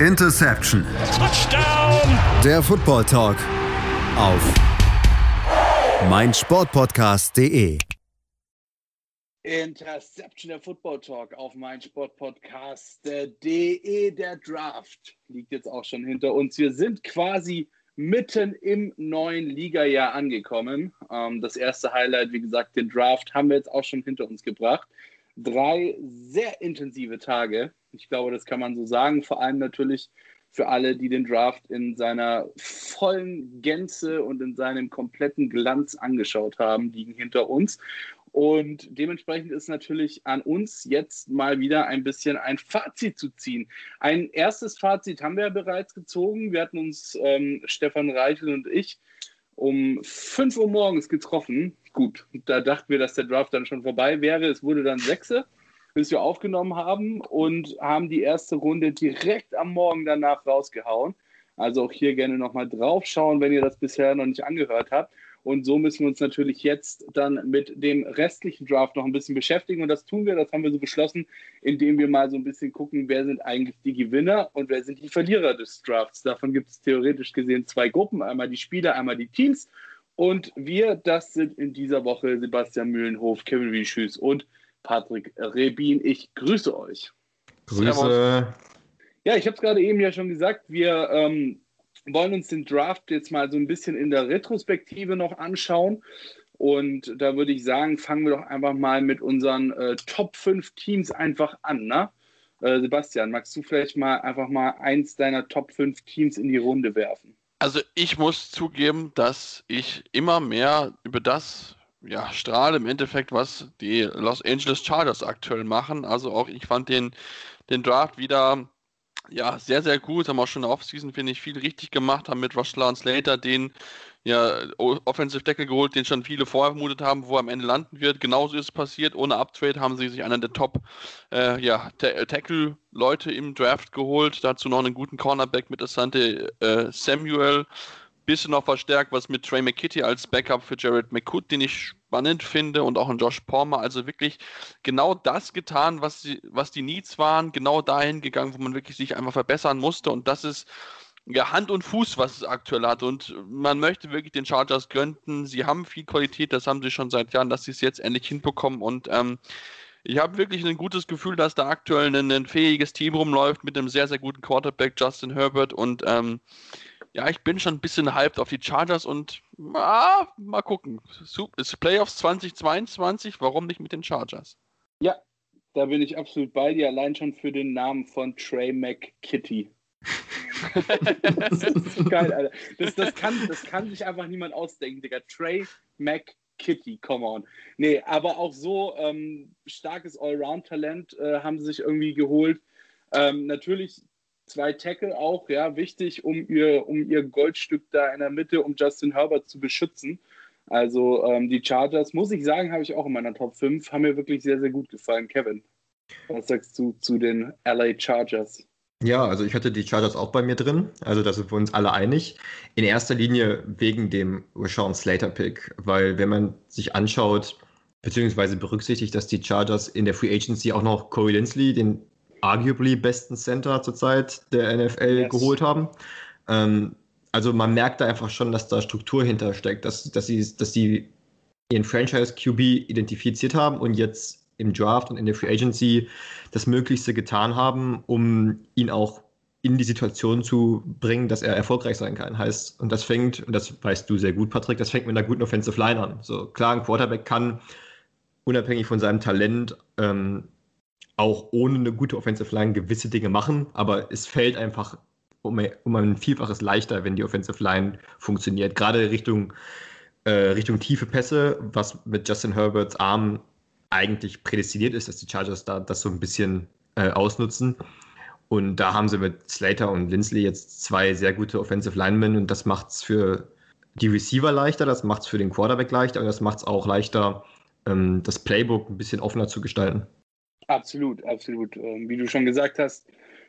Interception. Touchdown. Der Football Talk auf meinsportpodcast.de. Interception der Football Talk auf meinsportpodcast.de. Der Draft liegt jetzt auch schon hinter uns. Wir sind quasi mitten im neuen Ligajahr angekommen. Ähm, das erste Highlight, wie gesagt, den Draft haben wir jetzt auch schon hinter uns gebracht. Drei sehr intensive Tage. Ich glaube, das kann man so sagen. Vor allem natürlich für alle, die den Draft in seiner vollen Gänze und in seinem kompletten Glanz angeschaut haben, liegen hinter uns. Und dementsprechend ist natürlich an uns jetzt mal wieder ein bisschen ein Fazit zu ziehen. Ein erstes Fazit haben wir ja bereits gezogen. Wir hatten uns, ähm, Stefan Reichel und ich, um 5 Uhr morgens getroffen. Gut, da dachten wir, dass der Draft dann schon vorbei wäre. Es wurde dann 6 bis wir aufgenommen haben und haben die erste Runde direkt am Morgen danach rausgehauen. Also auch hier gerne nochmal drauf schauen, wenn ihr das bisher noch nicht angehört habt. Und so müssen wir uns natürlich jetzt dann mit dem restlichen Draft noch ein bisschen beschäftigen. Und das tun wir, das haben wir so beschlossen, indem wir mal so ein bisschen gucken, wer sind eigentlich die Gewinner und wer sind die Verlierer des Drafts. Davon gibt es theoretisch gesehen zwei Gruppen, einmal die Spieler, einmal die Teams. Und wir, das sind in dieser Woche Sebastian Mühlenhof, Kevin Wieschüß und Patrick Rebin. Ich grüße euch. Grüße. Ja, ich habe es gerade eben ja schon gesagt, wir ähm, wollen uns den Draft jetzt mal so ein bisschen in der Retrospektive noch anschauen. Und da würde ich sagen, fangen wir doch einfach mal mit unseren äh, Top 5 Teams einfach an. Ne? Äh, Sebastian, magst du vielleicht mal einfach mal eins deiner Top 5 Teams in die Runde werfen? Also ich muss zugeben, dass ich immer mehr über das ja, strahle im Endeffekt, was die Los Angeles Chargers aktuell machen. Also auch ich fand den, den Draft wieder ja, sehr, sehr gut. Haben auch schon in der Offseason, finde ich, viel richtig gemacht. Haben mit Russell und Slater den ja, Offensive Deckel geholt, den schon viele vorher vermutet haben, wo er am Ende landen wird. Genauso ist es passiert. Ohne Uptrade haben sie sich einen der Top äh, ja, Tackle-Leute im Draft geholt. Dazu noch einen guten Cornerback mit Asante äh, Samuel bisschen noch verstärkt, was mit Trey McKitty als Backup für Jared McCoot, den ich spannend finde, und auch ein Josh Palmer. Also wirklich genau das getan, was die, was die Needs waren, genau dahin gegangen, wo man wirklich sich einfach verbessern musste. Und das ist ja, Hand und Fuß, was es aktuell hat. Und man möchte wirklich den Chargers gönnen. Sie haben viel Qualität, das haben sie schon seit Jahren, dass sie es jetzt endlich hinbekommen. Und ähm, ich habe wirklich ein gutes Gefühl, dass da aktuell ein, ein, fähiges Team rumläuft mit einem sehr, sehr guten Quarterback, Justin Herbert. Und ähm, ja, ich bin schon ein bisschen hyped auf die Chargers und ah, mal gucken. Ist Playoffs 2022, warum nicht mit den Chargers? Ja, da bin ich absolut bei dir, allein schon für den Namen von Trey McKitty. das ist geil, Alter. Das, das, kann, das kann sich einfach niemand ausdenken, Digga. Trey McKitty, come on. Nee, aber auch so ähm, starkes Allround-Talent äh, haben sie sich irgendwie geholt. Ähm, natürlich zwei Tackle auch, ja, wichtig, um ihr, um ihr Goldstück da in der Mitte, um Justin Herbert zu beschützen. Also ähm, die Chargers, muss ich sagen, habe ich auch in meiner Top 5, haben mir wirklich sehr, sehr gut gefallen. Kevin, was sagst du zu den LA Chargers? Ja, also ich hatte die Chargers auch bei mir drin, also da sind wir uns alle einig. In erster Linie wegen dem Rashawn Slater-Pick, weil wenn man sich anschaut, beziehungsweise berücksichtigt, dass die Chargers in der Free Agency auch noch Corey Linsley, den arguably besten Center zurzeit der NFL yes. geholt haben. Ähm, also man merkt da einfach schon, dass da Struktur hintersteckt, dass, dass, sie, dass sie ihren Franchise-QB identifiziert haben und jetzt im Draft und in der Free Agency das Möglichste getan haben, um ihn auch in die Situation zu bringen, dass er erfolgreich sein kann. Heißt, und das fängt, und das weißt du sehr gut, Patrick, das fängt mit einer guten Offensive Line an. So klar, ein Quarterback kann unabhängig von seinem Talent ähm, auch ohne eine gute Offensive Line gewisse Dinge machen, aber es fällt einfach um, ein Vielfaches leichter, wenn die Offensive Line funktioniert. Gerade Richtung, äh, Richtung tiefe Pässe, was mit Justin Herberts Arm eigentlich prädestiniert ist, dass die Chargers da das so ein bisschen äh, ausnutzen. Und da haben sie mit Slater und Lindsley jetzt zwei sehr gute Offensive Linemen und das macht es für die Receiver leichter, das macht es für den Quarterback leichter und das macht es auch leichter, ähm, das Playbook ein bisschen offener zu gestalten. Absolut, absolut. Ähm, wie du schon gesagt hast,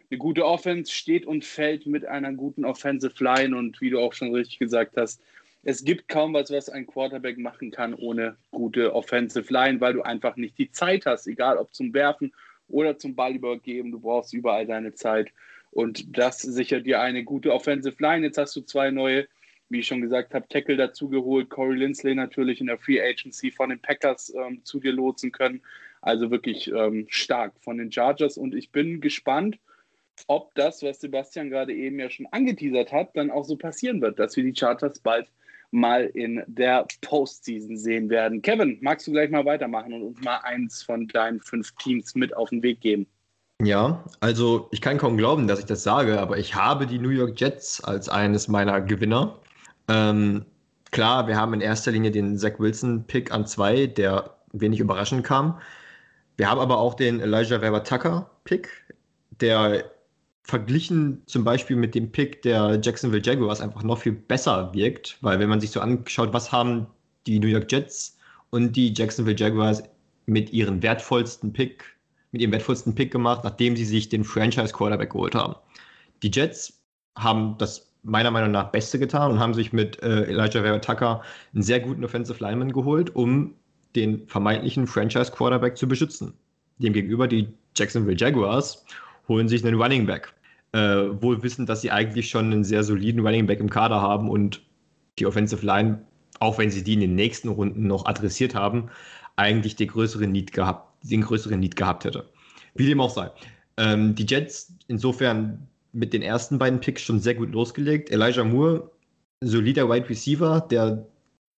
eine gute Offense steht und fällt mit einer guten Offensive Line und wie du auch schon richtig gesagt hast, es gibt kaum was, was ein Quarterback machen kann ohne gute Offensive Line, weil du einfach nicht die Zeit hast, egal ob zum Werfen oder zum Ball übergeben. Du brauchst überall deine Zeit. Und das sichert dir eine gute Offensive Line. Jetzt hast du zwei neue, wie ich schon gesagt habe, Tackle dazu geholt. Corey Lindsley natürlich in der Free Agency von den Packers ähm, zu dir lotsen können. Also wirklich ähm, stark von den Chargers. Und ich bin gespannt, ob das, was Sebastian gerade eben ja schon angeteasert hat, dann auch so passieren wird, dass wir die Chargers bald mal in der Postseason sehen werden. Kevin, magst du gleich mal weitermachen und uns mal eins von deinen fünf Teams mit auf den Weg geben? Ja, also ich kann kaum glauben, dass ich das sage, aber ich habe die New York Jets als eines meiner Gewinner. Ähm, klar, wir haben in erster Linie den Zach Wilson-Pick an zwei, der wenig überraschend kam. Wir haben aber auch den Elijah Weber Tucker-Pick, der verglichen zum Beispiel mit dem Pick der Jacksonville Jaguars einfach noch viel besser wirkt, weil wenn man sich so anschaut, was haben die New York Jets und die Jacksonville Jaguars mit ihren wertvollsten Pick, mit ihrem wertvollsten Pick gemacht, nachdem sie sich den Franchise Quarterback geholt haben. Die Jets haben das meiner Meinung nach Beste getan und haben sich mit äh, Elijah Vera Tucker einen sehr guten Offensive Lineman geholt, um den vermeintlichen Franchise Quarterback zu beschützen. Demgegenüber die Jacksonville Jaguars holen sich einen Running Back äh, wohl wissen, dass sie eigentlich schon einen sehr soliden Running Back im Kader haben und die Offensive Line, auch wenn sie die in den nächsten Runden noch adressiert haben, eigentlich den größeren Need gehabt, den größeren Need gehabt hätte. Wie dem auch sei. Ähm, die Jets insofern mit den ersten beiden Picks schon sehr gut losgelegt. Elijah Moore, solider Wide Receiver, der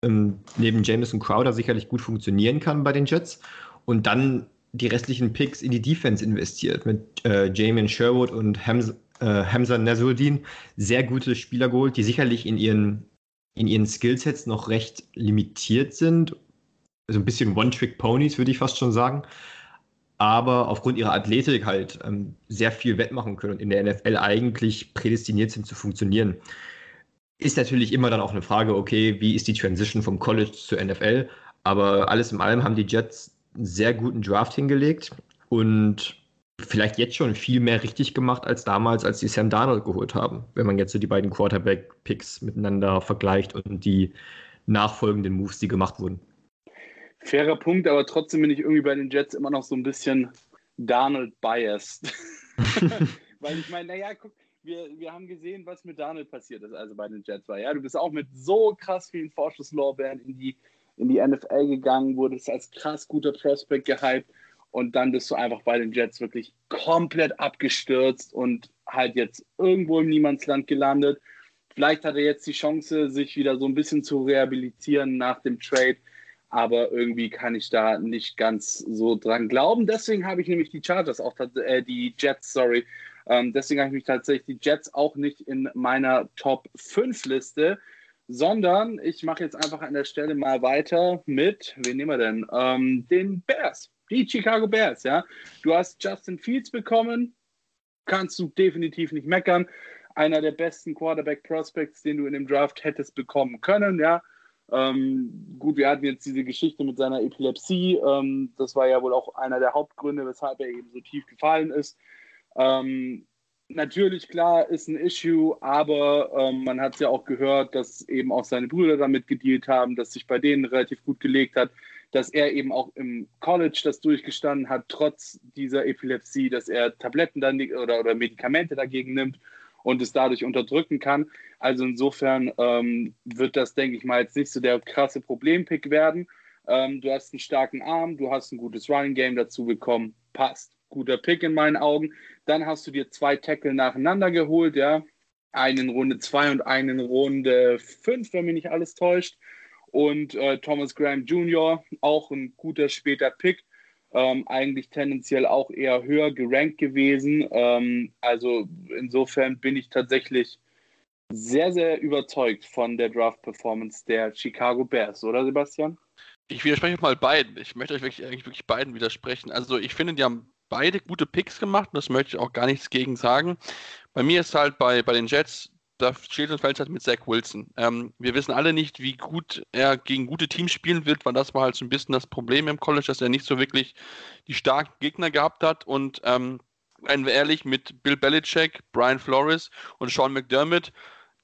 ähm, neben Jameson Crowder sicherlich gut funktionieren kann bei den Jets. Und dann die restlichen Picks in die Defense investiert mit äh, Jamin Sherwood und Hams, äh, Hamza Nasruddin. Sehr gute Spieler geholt, die sicherlich in ihren, in ihren Skillsets noch recht limitiert sind. Also ein bisschen One-Trick-Ponies, würde ich fast schon sagen. Aber aufgrund ihrer Athletik halt ähm, sehr viel wettmachen können und in der NFL eigentlich prädestiniert sind zu funktionieren. Ist natürlich immer dann auch eine Frage, okay, wie ist die Transition vom College zur NFL? Aber alles in allem haben die Jets einen sehr guten Draft hingelegt und vielleicht jetzt schon viel mehr richtig gemacht als damals, als sie Sam Darnold geholt haben, wenn man jetzt so die beiden Quarterback-Picks miteinander vergleicht und die nachfolgenden Moves, die gemacht wurden. Fairer Punkt, aber trotzdem bin ich irgendwie bei den Jets immer noch so ein bisschen Darnold biased. Weil ich meine, naja, guck, wir, wir haben gesehen, was mit Darnold passiert ist, also bei den Jets war. Ja, du bist auch mit so krass vielen Vorschusslorbeeren in die in die NFL gegangen, wurdest als krass guter Prospect gehypt und dann bist du einfach bei den Jets wirklich komplett abgestürzt und halt jetzt irgendwo im Niemandsland gelandet. Vielleicht hat er jetzt die Chance, sich wieder so ein bisschen zu rehabilitieren nach dem Trade, aber irgendwie kann ich da nicht ganz so dran glauben. Deswegen habe ich nämlich die Chargers auch, äh, die Jets, sorry, ähm, deswegen habe ich mich tatsächlich die Jets auch nicht in meiner Top 5 Liste sondern ich mache jetzt einfach an der Stelle mal weiter mit, wen nehmen wir denn? Ähm, den Bears, die Chicago Bears, ja. Du hast Justin Fields bekommen, kannst du definitiv nicht meckern. Einer der besten Quarterback Prospects, den du in dem Draft hättest bekommen können, ja. Ähm, gut, wir hatten jetzt diese Geschichte mit seiner Epilepsie. Ähm, das war ja wohl auch einer der Hauptgründe, weshalb er eben so tief gefallen ist. Ähm, natürlich, klar, ist ein Issue, aber ähm, man hat es ja auch gehört, dass eben auch seine Brüder damit gedealt haben, dass sich bei denen relativ gut gelegt hat, dass er eben auch im College das durchgestanden hat, trotz dieser Epilepsie, dass er Tabletten dann oder, oder Medikamente dagegen nimmt und es dadurch unterdrücken kann. Also insofern ähm, wird das, denke ich mal, jetzt nicht so der krasse Problempick werden. Ähm, du hast einen starken Arm, du hast ein gutes Running Game dazu bekommen, passt guter Pick in meinen Augen. Dann hast du dir zwei Tackle nacheinander geholt, ja. Einen Runde 2 und einen Runde 5, wenn mich nicht alles täuscht. Und äh, Thomas Graham Jr., auch ein guter später Pick. Ähm, eigentlich tendenziell auch eher höher gerankt gewesen. Ähm, also insofern bin ich tatsächlich sehr, sehr überzeugt von der Draft-Performance der Chicago Bears, oder Sebastian? Ich widerspreche mal beiden. Ich möchte euch wirklich, eigentlich wirklich beiden widersprechen. Also ich finde, die haben beide gute Picks gemacht und das möchte ich auch gar nichts gegen sagen. Bei mir ist halt bei, bei den Jets, da steht und fällt halt mit Zach Wilson. Ähm, wir wissen alle nicht, wie gut er gegen gute Teams spielen wird, weil das war halt so ein bisschen das Problem im College, dass er nicht so wirklich die starken Gegner gehabt hat und ähm, seien wir ehrlich, mit Bill Belichick, Brian Flores und Sean McDermott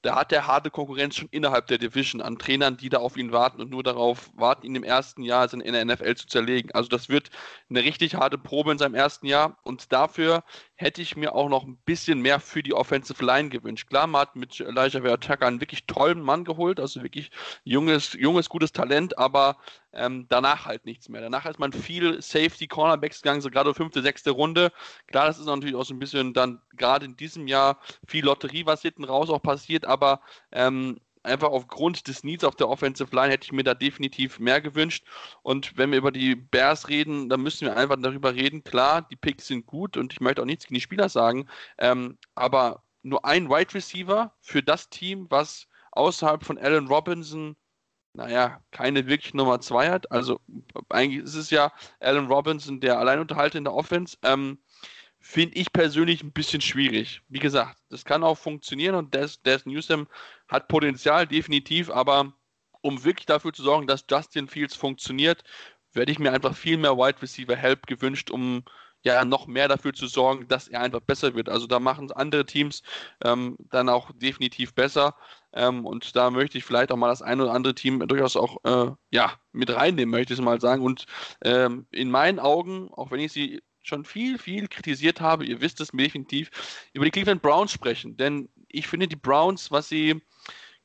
da hat er harte Konkurrenz schon innerhalb der Division an Trainern, die da auf ihn warten und nur darauf warten, ihn im ersten Jahr in der NFL zu zerlegen. Also das wird eine richtig harte Probe in seinem ersten Jahr und dafür hätte ich mir auch noch ein bisschen mehr für die Offensive Line gewünscht. Klar, man hat mit Elijah Vera einen wirklich tollen Mann geholt, also wirklich junges, junges gutes Talent, aber ähm, danach halt nichts mehr. Danach ist man viel Safety Cornerbacks gegangen, so gerade fünfte, sechste Runde. Klar, das ist natürlich auch so ein bisschen dann gerade in diesem Jahr viel Lotterie, was hinten raus auch passiert, aber ähm, einfach aufgrund des Needs auf der Offensive Line hätte ich mir da definitiv mehr gewünscht. Und wenn wir über die Bears reden, dann müssen wir einfach darüber reden. Klar, die Picks sind gut und ich möchte auch nichts gegen die Spieler sagen, ähm, aber nur ein Wide Receiver für das Team, was außerhalb von Allen Robinson naja, keine wirklich Nummer zwei hat. Also eigentlich ist es ja Allen Robinson der Alleinunterhalter in der Offense. Ähm, finde ich persönlich ein bisschen schwierig. Wie gesagt, das kann auch funktionieren und Des, Des Newsom hat Potenzial, definitiv, aber um wirklich dafür zu sorgen, dass Justin Fields funktioniert, werde ich mir einfach viel mehr Wide Receiver Help gewünscht, um ja noch mehr dafür zu sorgen, dass er einfach besser wird. Also da machen andere Teams ähm, dann auch definitiv besser. Ähm, und da möchte ich vielleicht auch mal das ein oder andere Team durchaus auch äh, ja, mit reinnehmen, möchte ich mal sagen. Und ähm, in meinen Augen, auch wenn ich sie schon viel, viel kritisiert habe, ihr wisst es definitiv, über die Cleveland Browns sprechen. Denn ich finde, die Browns, was sie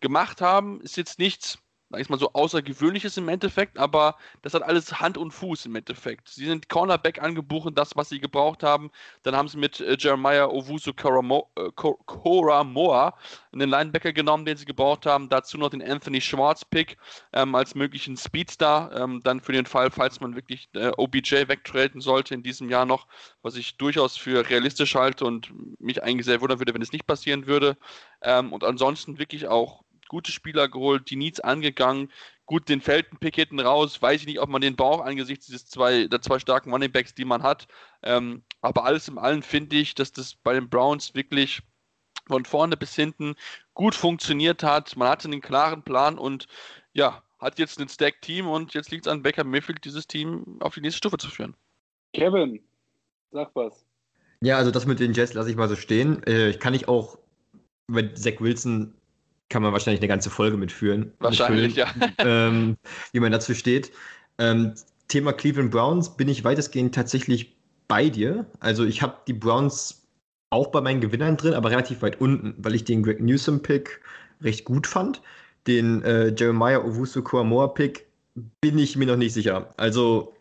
gemacht haben, ist jetzt nichts sag ich mal so, Außergewöhnliches im Endeffekt, aber das hat alles Hand und Fuß im Endeffekt. Sie sind Cornerback angebuchen, das, was sie gebraucht haben. Dann haben sie mit äh, Jeremiah Owusu Koramoa äh, einen Linebacker genommen, den sie gebraucht haben. Dazu noch den Anthony Schwarz-Pick ähm, als möglichen Speedstar. Ähm, dann für den Fall, falls man wirklich äh, OBJ wegtraden sollte in diesem Jahr noch, was ich durchaus für realistisch halte und mich eigentlich sehr wundern würde, wenn es nicht passieren würde. Ähm, und ansonsten wirklich auch gute Spieler geholt, die Needs angegangen, gut den Felden-Pick hinten raus, weiß ich nicht, ob man den braucht angesichts dieses zwei, der zwei starken Runningbacks, die man hat. Ähm, aber alles im Allen finde ich, dass das bei den Browns wirklich von vorne bis hinten gut funktioniert hat. Man hatte einen klaren Plan und ja, hat jetzt ein Stack-Team und jetzt liegt es an Becker Mayfield, dieses Team auf die nächste Stufe zu führen. Kevin, sag was. Ja, also das mit den Jets lasse ich mal so stehen. Äh, ich kann ich auch, weil Zach Wilson kann man wahrscheinlich eine ganze Folge mitführen. Wahrscheinlich, mitfüllen, ja. ähm, wie man dazu steht. Ähm, Thema Cleveland Browns bin ich weitestgehend tatsächlich bei dir. Also ich habe die Browns auch bei meinen Gewinnern drin, aber relativ weit unten, weil ich den Greg Newsom-Pick recht gut fand. Den äh, Jeremiah Owusu Koamoa-Pick bin ich mir noch nicht sicher. Also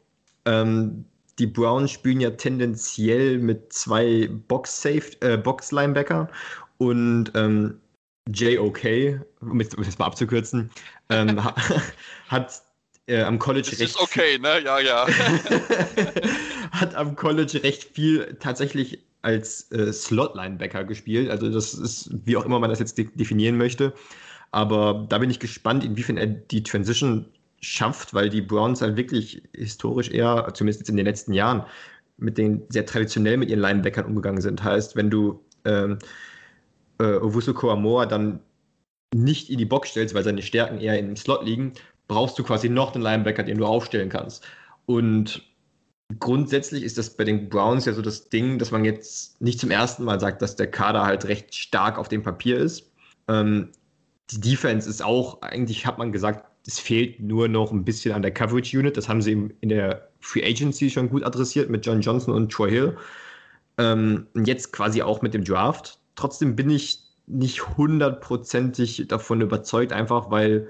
ähm, die Browns spielen ja tendenziell mit zwei äh, Box-Linebacker und ähm, JOK, um es mal abzukürzen, ähm, hat äh, am College das recht. Ist okay, ne? Ja, ja. hat am College recht viel tatsächlich als äh, Slot-Linebacker gespielt. Also, das ist, wie auch immer man das jetzt de definieren möchte. Aber da bin ich gespannt, inwiefern er die Transition schafft, weil die Browns halt wirklich historisch eher, zumindest in den letzten Jahren, mit den sehr traditionell mit ihren Linebackern umgegangen sind. Heißt, wenn du ähm, äh, Owusu Koamoa dann nicht in die Box stellst, weil seine Stärken eher im Slot liegen, brauchst du quasi noch einen Linebacker, den du aufstellen kannst. Und grundsätzlich ist das bei den Browns ja so das Ding, dass man jetzt nicht zum ersten Mal sagt, dass der Kader halt recht stark auf dem Papier ist. Ähm, die Defense ist auch, eigentlich hat man gesagt, es fehlt nur noch ein bisschen an der Coverage Unit. Das haben sie in der Free Agency schon gut adressiert mit John Johnson und Troy Hill. Ähm, und jetzt quasi auch mit dem Draft trotzdem bin ich nicht hundertprozentig davon überzeugt, einfach weil,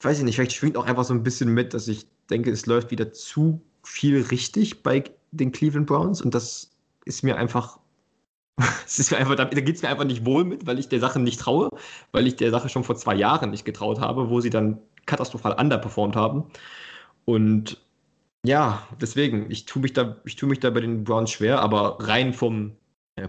weiß ich nicht, vielleicht schwingt auch einfach so ein bisschen mit, dass ich denke, es läuft wieder zu viel richtig bei den Cleveland Browns und das ist mir einfach, es ist mir einfach, da, geht es mir einfach nicht wohl mit, weil ich der Sache nicht traue, weil ich der Sache schon vor zwei Jahren nicht getraut habe, wo sie dann katastrophal underperformt haben. Und ja, deswegen, ich tue mich da, ich tue mich da bei den Browns schwer, aber rein vom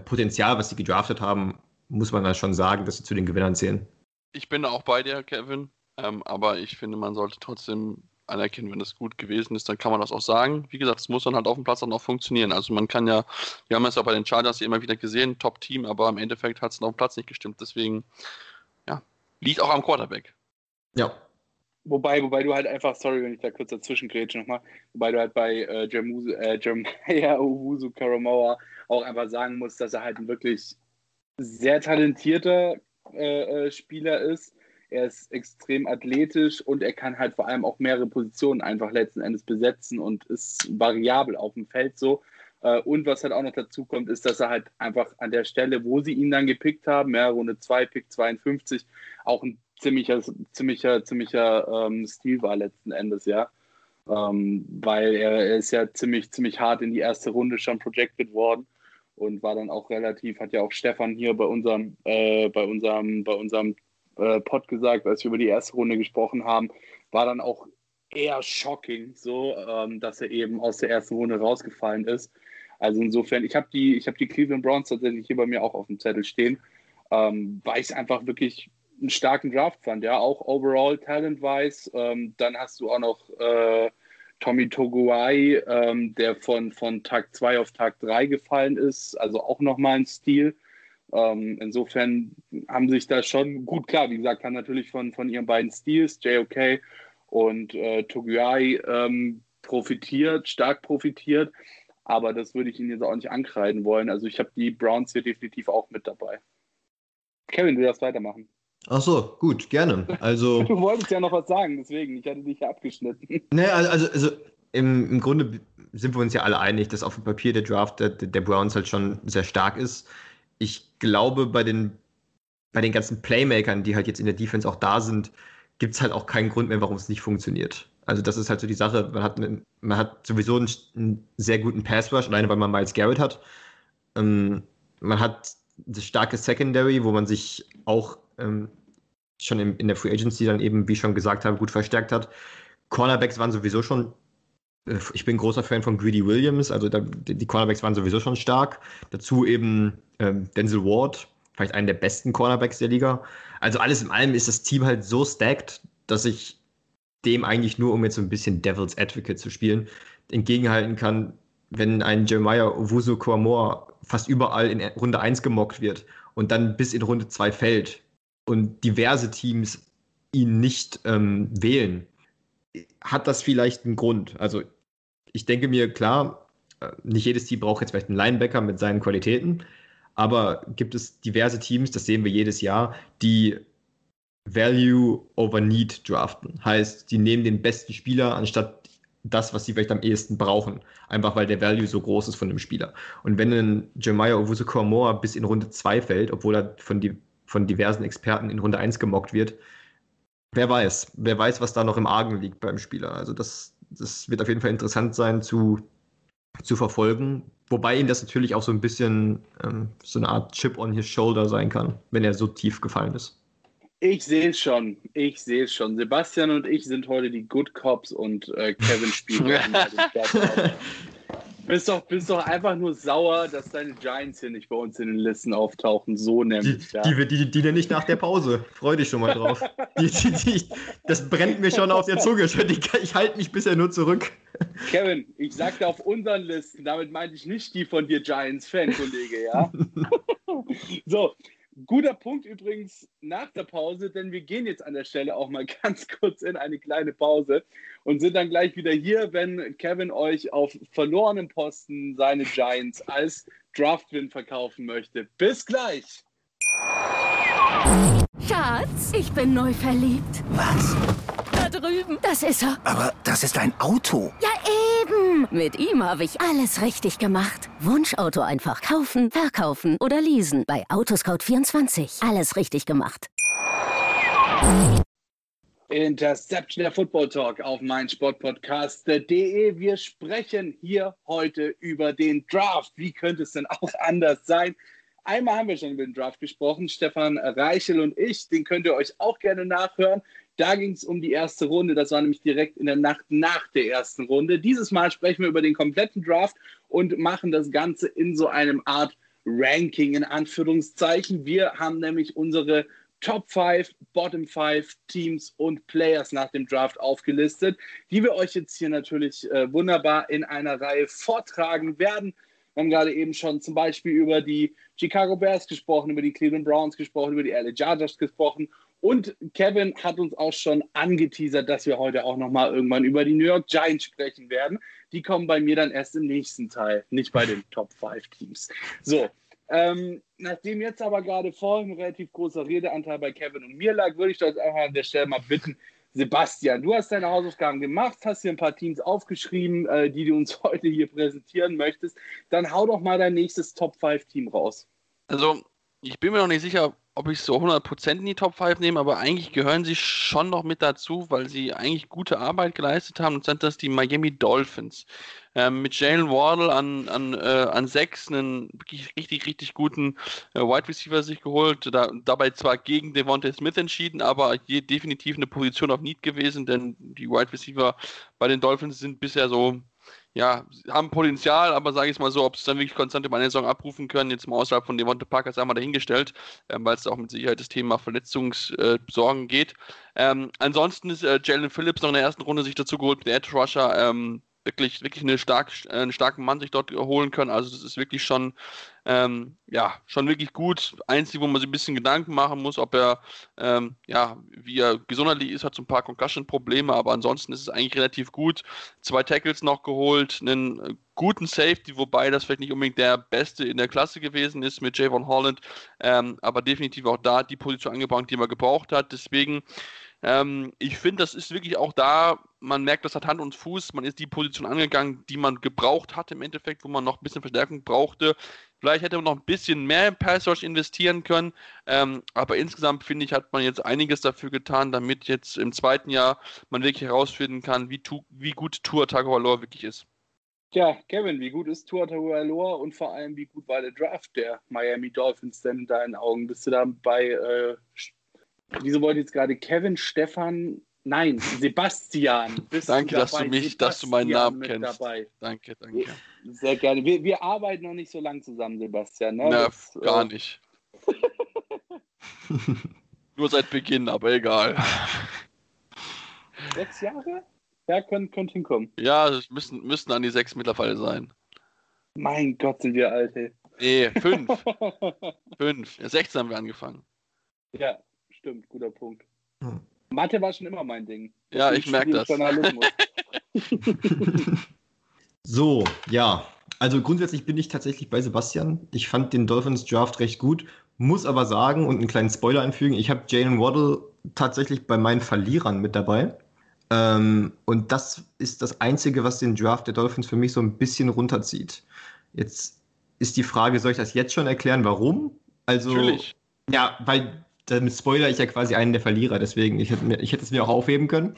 Potenzial, was sie gedraftet haben, muss man da schon sagen, dass sie zu den Gewinnern zählen. Ich bin auch bei dir, Kevin. Ähm, aber ich finde, man sollte trotzdem anerkennen, wenn das gut gewesen ist, dann kann man das auch sagen. Wie gesagt, es muss dann halt auf dem Platz dann auch funktionieren. Also man kann ja, wir haben es ja bei den Chargers immer wieder gesehen, Top-Team, aber im Endeffekt hat es auf dem Platz nicht gestimmt. Deswegen, ja, liegt auch am Quarterback. Ja. Wobei, wobei du halt einfach, sorry, wenn ich da kurz dazwischen grätsche nochmal, wobei du halt bei äh, Jermusu, äh, Jeremiah Owusu Karamoa auch einfach sagen muss, dass er halt ein wirklich sehr talentierter äh, äh, Spieler ist. Er ist extrem athletisch und er kann halt vor allem auch mehrere Positionen einfach letzten Endes besetzen und ist variabel auf dem Feld so. Äh, und was halt auch noch dazu kommt, ist, dass er halt einfach an der Stelle, wo sie ihn dann gepickt haben, ja, Runde 2, Pick 52, auch ein ziemlicher, ziemlicher, ziemlicher ähm, Stil war letzten Endes, ja. Ähm, weil er, er, ist ja ziemlich, ziemlich hart in die erste Runde schon projected worden und war dann auch relativ, hat ja auch Stefan hier bei unserem, äh, bei unserem, bei unserem äh, Pod gesagt, als wir über die erste Runde gesprochen haben, war dann auch eher shocking, so, ähm, dass er eben aus der ersten Runde rausgefallen ist. Also insofern, ich habe die, ich die Cleveland Browns tatsächlich hier bei mir auch auf dem Zettel stehen, ähm, weil ich es einfach wirklich einen starken Draft fand, ja, auch overall talent-wise. Ähm, dann hast du auch noch äh, Tommy Toguai, ähm, der von, von Tag 2 auf Tag 3 gefallen ist, also auch nochmal ein Stil. Ähm, insofern haben sich da schon gut klar, wie gesagt, haben natürlich von, von ihren beiden Stils, JOK und äh, Toguai, ähm, profitiert, stark profitiert. Aber das würde ich Ihnen jetzt auch nicht ankreiden wollen. Also ich habe die Browns hier definitiv auch mit dabei. Kevin, du darfst weitermachen. Ach so, gut, gerne. Also, du wolltest ja noch was sagen, deswegen, ich hatte dich ja abgeschnitten. Ne, also, also im, im Grunde sind wir uns ja alle einig, dass auf dem Papier der Draft der, der Browns halt schon sehr stark ist. Ich glaube, bei den, bei den ganzen Playmakern, die halt jetzt in der Defense auch da sind, gibt es halt auch keinen Grund mehr, warum es nicht funktioniert. Also das ist halt so die Sache, man hat, man hat sowieso einen, einen sehr guten Pass-Rush, alleine weil man Miles Garrett hat. Ähm, man hat das starke Secondary, wo man sich auch ähm, schon in, in, der Free Agency dann eben, wie ich schon gesagt habe, gut verstärkt hat. Cornerbacks waren sowieso schon, äh, ich bin großer Fan von Greedy Williams, also da, die Cornerbacks waren sowieso schon stark. Dazu eben ähm, Denzel Ward, vielleicht einen der besten Cornerbacks der Liga. Also alles in allem ist das Team halt so stacked, dass ich dem eigentlich nur, um jetzt so ein bisschen Devil's Advocate zu spielen, entgegenhalten kann, wenn ein Jeremiah Owusu Kouamor fast überall in Runde 1 gemockt wird und dann bis in Runde 2 fällt und diverse Teams ihn nicht ähm, wählen, hat das vielleicht einen Grund. Also ich denke mir, klar, äh, nicht jedes Team braucht jetzt vielleicht einen Linebacker mit seinen Qualitäten, aber gibt es diverse Teams, das sehen wir jedes Jahr, die Value over Need draften. Heißt, die nehmen den besten Spieler anstatt das, was sie vielleicht am ehesten brauchen. Einfach weil der Value so groß ist von dem Spieler. Und wenn ein Jeremiah Owusu-Koramoa bis in Runde 2 fällt, obwohl er von, die, von diversen Experten in Runde 1 gemockt wird, wer weiß. Wer weiß, was da noch im Argen liegt beim Spieler. Also das, das wird auf jeden Fall interessant sein zu, zu verfolgen. Wobei ihm das natürlich auch so ein bisschen ähm, so eine Art Chip on his shoulder sein kann, wenn er so tief gefallen ist. Ich sehe es schon. Ich sehe es schon. Sebastian und ich sind heute die Good Cops und äh, Kevin spielt. bist doch, bist doch einfach nur sauer, dass deine Giants hier nicht bei uns in den Listen auftauchen. So nämlich. Die, ja. die, die, die nenne ich nach der Pause. Freu dich schon mal drauf. die, die, das brennt mir schon auf der Zunge. Ich, ich halte mich bisher nur zurück. Kevin, ich sagte auf unseren Listen, damit meinte ich nicht die von dir Giants-Fan, Kollege, ja? so, Guter Punkt übrigens nach der Pause, denn wir gehen jetzt an der Stelle auch mal ganz kurz in eine kleine Pause und sind dann gleich wieder hier, wenn Kevin euch auf verlorenem Posten seine Giants als Draftwin verkaufen möchte. Bis gleich! Schatz, ich bin neu verliebt. Was? Da drüben. Das ist er. Aber das ist ein Auto. Ja, eben. Mit ihm habe ich alles richtig gemacht. Wunschauto einfach kaufen, verkaufen oder leasen. Bei Autoscout24. Alles richtig gemacht. Interception der Football Talk auf mein Sportpodcast.de. Wir sprechen hier heute über den Draft. Wie könnte es denn auch anders sein? Einmal haben wir schon über den Draft gesprochen, Stefan Reichel und ich. Den könnt ihr euch auch gerne nachhören. Da ging es um die erste Runde. Das war nämlich direkt in der Nacht nach der ersten Runde. Dieses Mal sprechen wir über den kompletten Draft und machen das Ganze in so einem Art Ranking in Anführungszeichen. Wir haben nämlich unsere Top 5, Bottom 5 Teams und Players nach dem Draft aufgelistet, die wir euch jetzt hier natürlich äh, wunderbar in einer Reihe vortragen werden. Wir haben gerade eben schon zum Beispiel über die Chicago Bears gesprochen, über die Cleveland Browns gesprochen, über die LA Chargers gesprochen und Kevin hat uns auch schon angeteasert, dass wir heute auch nochmal irgendwann über die New York Giants sprechen werden. Die kommen bei mir dann erst im nächsten Teil, nicht bei den Top 5 Teams. So, ähm, nachdem jetzt aber gerade vorhin ein relativ großer Redeanteil bei Kevin und mir lag, würde ich doch einfach an der Stelle mal bitten, Sebastian, du hast deine Hausaufgaben gemacht, hast hier ein paar Teams aufgeschrieben, äh, die du uns heute hier präsentieren möchtest. Dann hau doch mal dein nächstes Top-5-Team raus. Also, ich bin mir noch nicht sicher, ob ich so 100% in die Top 5 nehme, aber eigentlich gehören sie schon noch mit dazu, weil sie eigentlich gute Arbeit geleistet haben und sind das die Miami Dolphins. Ähm, mit Jalen Wardle an, an, äh, an sechs einen wirklich richtig, richtig guten äh, Wide Receiver sich geholt. Da, dabei zwar gegen Devontae Smith entschieden, aber je, definitiv eine Position auf Need gewesen, denn die Wide Receiver bei den Dolphins sind bisher so ja, haben Potenzial, aber sage ich mal so, ob sie es dann wirklich konstant über eine Saison abrufen können, jetzt mal außerhalb von Devonta Parker, sagen wir dahingestellt, ähm, weil es auch mit Sicherheit das Thema Verletzungssorgen äh, geht. Ähm, ansonsten ist äh, Jalen Phillips noch in der ersten Runde sich dazu geholt mit Edge Rusher. Ähm, wirklich, wirklich eine stark, einen starken Mann sich dort holen können. Also das ist wirklich schon, ähm, ja, schon wirklich gut. Einzig, wo man sich ein bisschen Gedanken machen muss, ob er, ähm, ja, wie er gesundheitlich ist, hat so ein paar Concussion-Probleme, aber ansonsten ist es eigentlich relativ gut. Zwei Tackles noch geholt, einen guten Safety, wobei das vielleicht nicht unbedingt der beste in der Klasse gewesen ist mit Javon Holland, ähm, aber definitiv auch da die Position angebaut, die man gebraucht hat. Deswegen ähm, ich finde, das ist wirklich auch da, man merkt, das hat Hand und Fuß, man ist die Position angegangen, die man gebraucht hat im Endeffekt, wo man noch ein bisschen Verstärkung brauchte. Vielleicht hätte man noch ein bisschen mehr im Pass investieren können, ähm, aber insgesamt finde ich, hat man jetzt einiges dafür getan, damit jetzt im zweiten Jahr man wirklich herausfinden kann, wie, tu, wie gut Tour Tagovailoa wirklich ist. Ja, Kevin, wie gut ist Tua Tagovailoa und vor allem, wie gut war der Draft der Miami Dolphins denn in deinen Augen? Bist du da bei äh, Wieso wollte jetzt gerade Kevin, Stefan, nein, Sebastian. danke, dass du mich, Sebastian dass du meinen Namen kennst. Dabei. Danke, danke. Sehr gerne. Wir, wir arbeiten noch nicht so lange zusammen, Sebastian. Ne? Na, das, gar äh... nicht. Nur seit Beginn, aber egal. Sechs Jahre? Ja, könnte könnt hinkommen. Ja, es müssen, müssen an die sechs mittlerweile sein. Mein Gott, sind wir alt, ey. Nee, fünf. fünf. Ja, 16 haben wir angefangen. Ja, stimmt, guter Punkt. Hm. Mathe war schon immer mein Ding. Das ja, ich merke das. so, ja. Also grundsätzlich bin ich tatsächlich bei Sebastian. Ich fand den Dolphins Draft recht gut, muss aber sagen und einen kleinen Spoiler einfügen, ich habe Jalen Waddle tatsächlich bei meinen Verlierern mit dabei. Ähm, und das ist das Einzige, was den Draft der Dolphins für mich so ein bisschen runterzieht. Jetzt ist die Frage, soll ich das jetzt schon erklären, warum? Also, Natürlich. Ja, weil damit spoiler ich ja quasi einen der Verlierer, deswegen, ich hätte, ich hätte es mir auch aufheben können.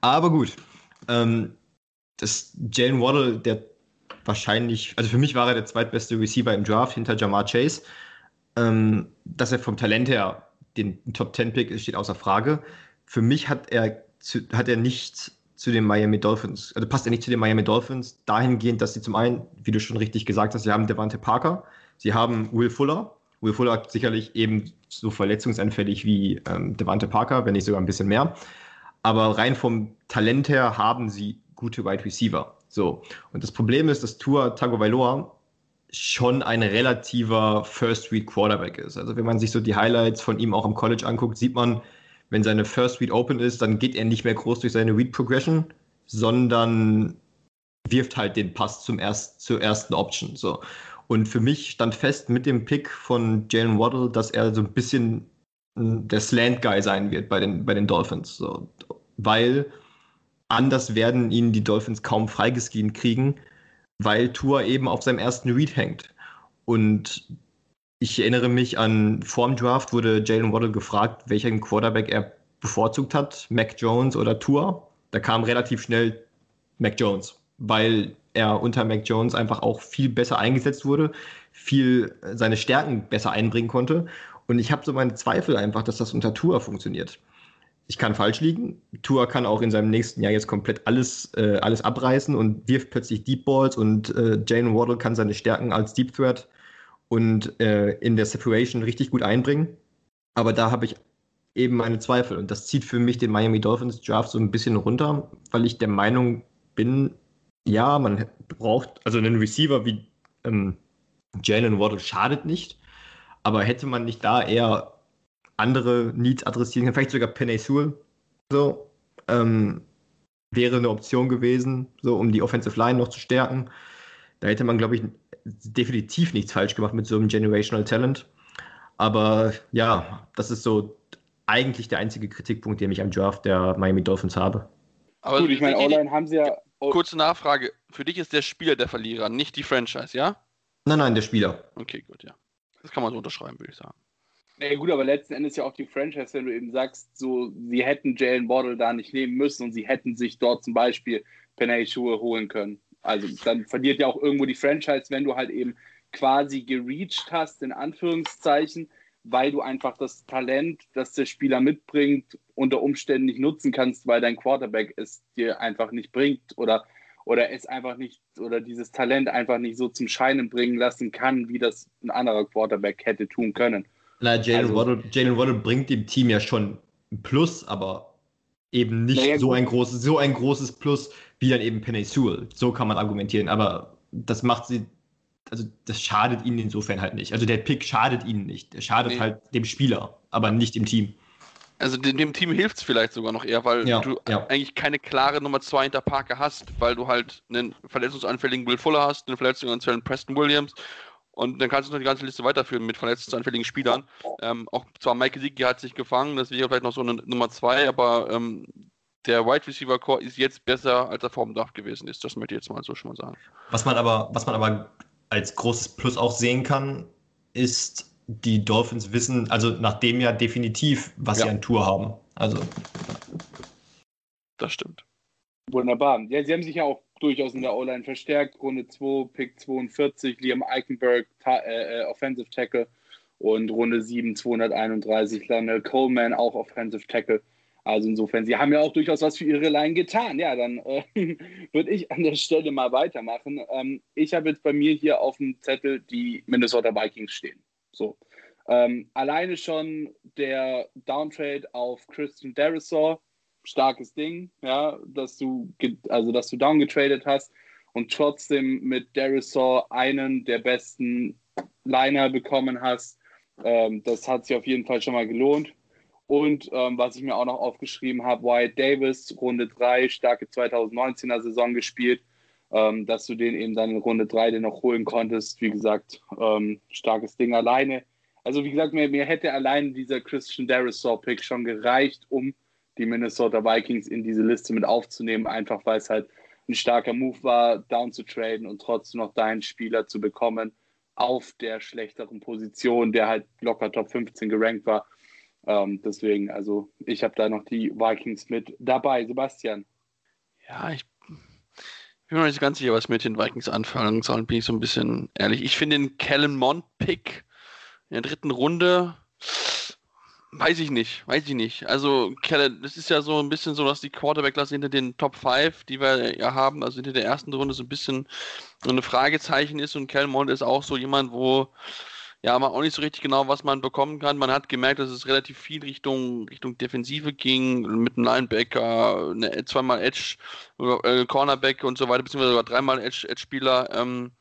Aber gut. Ähm, das Jalen Waddle, der wahrscheinlich, also für mich war er der zweitbeste Receiver im Draft hinter Jamar Chase. Ähm, dass er vom Talent her den Top 10 Pick ist, steht außer Frage. Für mich hat er, zu, hat er nicht zu den Miami Dolphins, also passt er nicht zu den Miami Dolphins, dahingehend, dass sie zum einen, wie du schon richtig gesagt hast, sie haben Devante Parker, sie haben Will Fuller, Will Fuller sicherlich eben so verletzungsanfällig wie ähm, Devante Parker, wenn nicht sogar ein bisschen mehr. Aber rein vom Talent her haben sie gute Wide Receiver. So. Und das Problem ist, dass Tour Tagovailoa schon ein relativer First Read Quarterback ist. Also wenn man sich so die Highlights von ihm auch im College anguckt, sieht man, wenn seine First Read open ist, dann geht er nicht mehr groß durch seine Read Progression, sondern wirft halt den Pass zum erst, zur ersten Option. So. Und für mich stand fest mit dem Pick von Jalen Waddle, dass er so ein bisschen der Slant-Guy sein wird bei den, bei den Dolphins. So. Weil anders werden ihn die Dolphins kaum freigeschrieben kriegen, weil Tour eben auf seinem ersten Read hängt. Und ich erinnere mich an, vorm Draft wurde Jalen Waddle gefragt, welchen Quarterback er bevorzugt hat, Mac Jones oder Tour. Da kam relativ schnell Mac Jones, weil er unter Mac Jones einfach auch viel besser eingesetzt wurde, viel äh, seine Stärken besser einbringen konnte. Und ich habe so meine Zweifel einfach, dass das unter Tour funktioniert. Ich kann falsch liegen. Tour kann auch in seinem nächsten Jahr jetzt komplett alles, äh, alles abreißen und wirft plötzlich Deep Balls und äh, Jalen Waddle kann seine Stärken als Deep Threat und äh, in der Separation richtig gut einbringen. Aber da habe ich eben meine Zweifel und das zieht für mich den Miami Dolphins Draft so ein bisschen runter, weil ich der Meinung bin, ja, man braucht, also einen Receiver wie ähm, Jalen Waddle schadet nicht, aber hätte man nicht da eher andere Needs adressieren können, vielleicht sogar Penny Sewell, so, ähm, wäre eine Option gewesen, so um die Offensive Line noch zu stärken. Da hätte man, glaube ich, definitiv nichts falsch gemacht mit so einem Generational Talent. Aber ja, das ist so eigentlich der einzige Kritikpunkt, den ich am Draft der Miami Dolphins habe. Aber Gut, ich meine, online haben sie ja. Oh, Kurze Nachfrage. Für dich ist der Spieler der Verlierer, nicht die Franchise, ja? Nein, nein, der Spieler. Okay, gut, ja. Das kann man so unterschreiben, würde ich sagen. naja, gut, aber letzten Endes ja auch die Franchise, wenn du eben sagst, so, sie hätten Jalen Waddle da nicht nehmen müssen und sie hätten sich dort zum Beispiel Penay Schuhe holen können. Also dann verliert ja auch irgendwo die Franchise, wenn du halt eben quasi gereached hast, in Anführungszeichen, weil du einfach das Talent, das der Spieler mitbringt, unter Umständen nicht nutzen kannst, weil dein Quarterback es dir einfach nicht bringt oder, oder es einfach nicht oder dieses Talent einfach nicht so zum Scheinen bringen lassen kann, wie das ein anderer Quarterback hätte tun können. Na, Jalen Also- Waddle, Jalen Waddle bringt dem Team ja schon ein Plus, aber eben nicht Naja, so, ein großes, so ein großes Plus wie dann eben Penny Sewell. So kann man argumentieren, aber das macht sie, also das schadet ihnen insofern halt nicht. Also der Pick schadet ihnen nicht. Der schadet Nee. halt dem Spieler, aber nicht dem Team. Also dem, dem Team hilft es vielleicht sogar noch eher, weil Ja, du ja. eigentlich keine klare Nummer 2 hinter Parker hast, weil du halt einen verletzungsanfälligen Will Fuller hast, einen verletzungsanfälligen Preston Williams und dann kannst du noch die ganze Liste weiterführen mit verletzungsanfälligen Spielern. Ähm, auch zwar Mike Gesicki hat sich gefangen, das wäre vielleicht noch so eine Nummer 2, aber ähm, der Wide Receiver Core ist jetzt besser, als er vor dem Draft gewesen ist. Das möchte ich jetzt mal so schon mal sagen. Was man aber, was man aber als großes Plus auch sehen kann, ist, die Dolphins wissen, also nachdem ja definitiv, was Ja. sie an Tour haben. Also Das stimmt. Wunderbar. Ja, sie haben sich ja auch durchaus in der O-Line verstärkt. Runde 2, Pick 42, Liam Eichenberg, Ta äh, äh, Offensive Tackle. Und Runde 7, 231, Lionel Coleman, auch Offensive Tackle. Also insofern, sie haben ja auch durchaus was für ihre Line getan. Ja, dann äh, würde ich an der Stelle mal weitermachen. Ähm, ich habe jetzt bei mir hier auf dem Zettel die Minnesota Vikings stehen. So. Ähm, alleine schon der Downtrade auf Christian Derisor, starkes Ding, ja, dass du, also dass du downgetradet hast und trotzdem mit Derisor einen der besten Liner bekommen hast. Ähm, das hat sich auf jeden Fall schon mal gelohnt. Und ähm, was ich mir auch noch aufgeschrieben habe, Wyatt Davis, Runde 3, starke 2019er Saison gespielt, ähm, dass du den eben dann in Runde 3 den noch holen konntest. Wie gesagt, ähm, starkes Ding alleine. Also wie gesagt, mir, mir hätte allein dieser Christian Derisor-Pick schon gereicht, um die Minnesota Vikings in diese Liste mit aufzunehmen, einfach weil es halt ein starker Move war, down zu traden und trotzdem noch deinen Spieler zu bekommen auf der schlechteren Position, der halt locker Top 15 gerankt war. Ähm, deswegen, also ich habe da noch die Vikings mit dabei. Sebastian. Ja, ich bin mir nicht ganz sicher, was mit den Vikings anfangen soll, bin ich so ein bisschen ehrlich. Ich finde den Kellen Mond-Pick in der dritten Runde, weiß ich nicht, weiß ich nicht. Also, Kellen, das ist ja so ein bisschen so, dass die Quarterback-Klasse hinter den Top 5, die wir ja haben, also hinter der ersten Runde so ein bisschen so eine Fragezeichen ist und Kellen Mond ist auch so jemand, wo ja, man auch nicht so richtig genau, was man bekommen kann. Man hat gemerkt, dass es relativ viel Richtung, Richtung Defensive ging, mit einem Linebacker, eine, zweimal Edge, äh, Cornerback und so weiter, beziehungsweise sogar dreimal Edge- Edge-Spieler. ähm,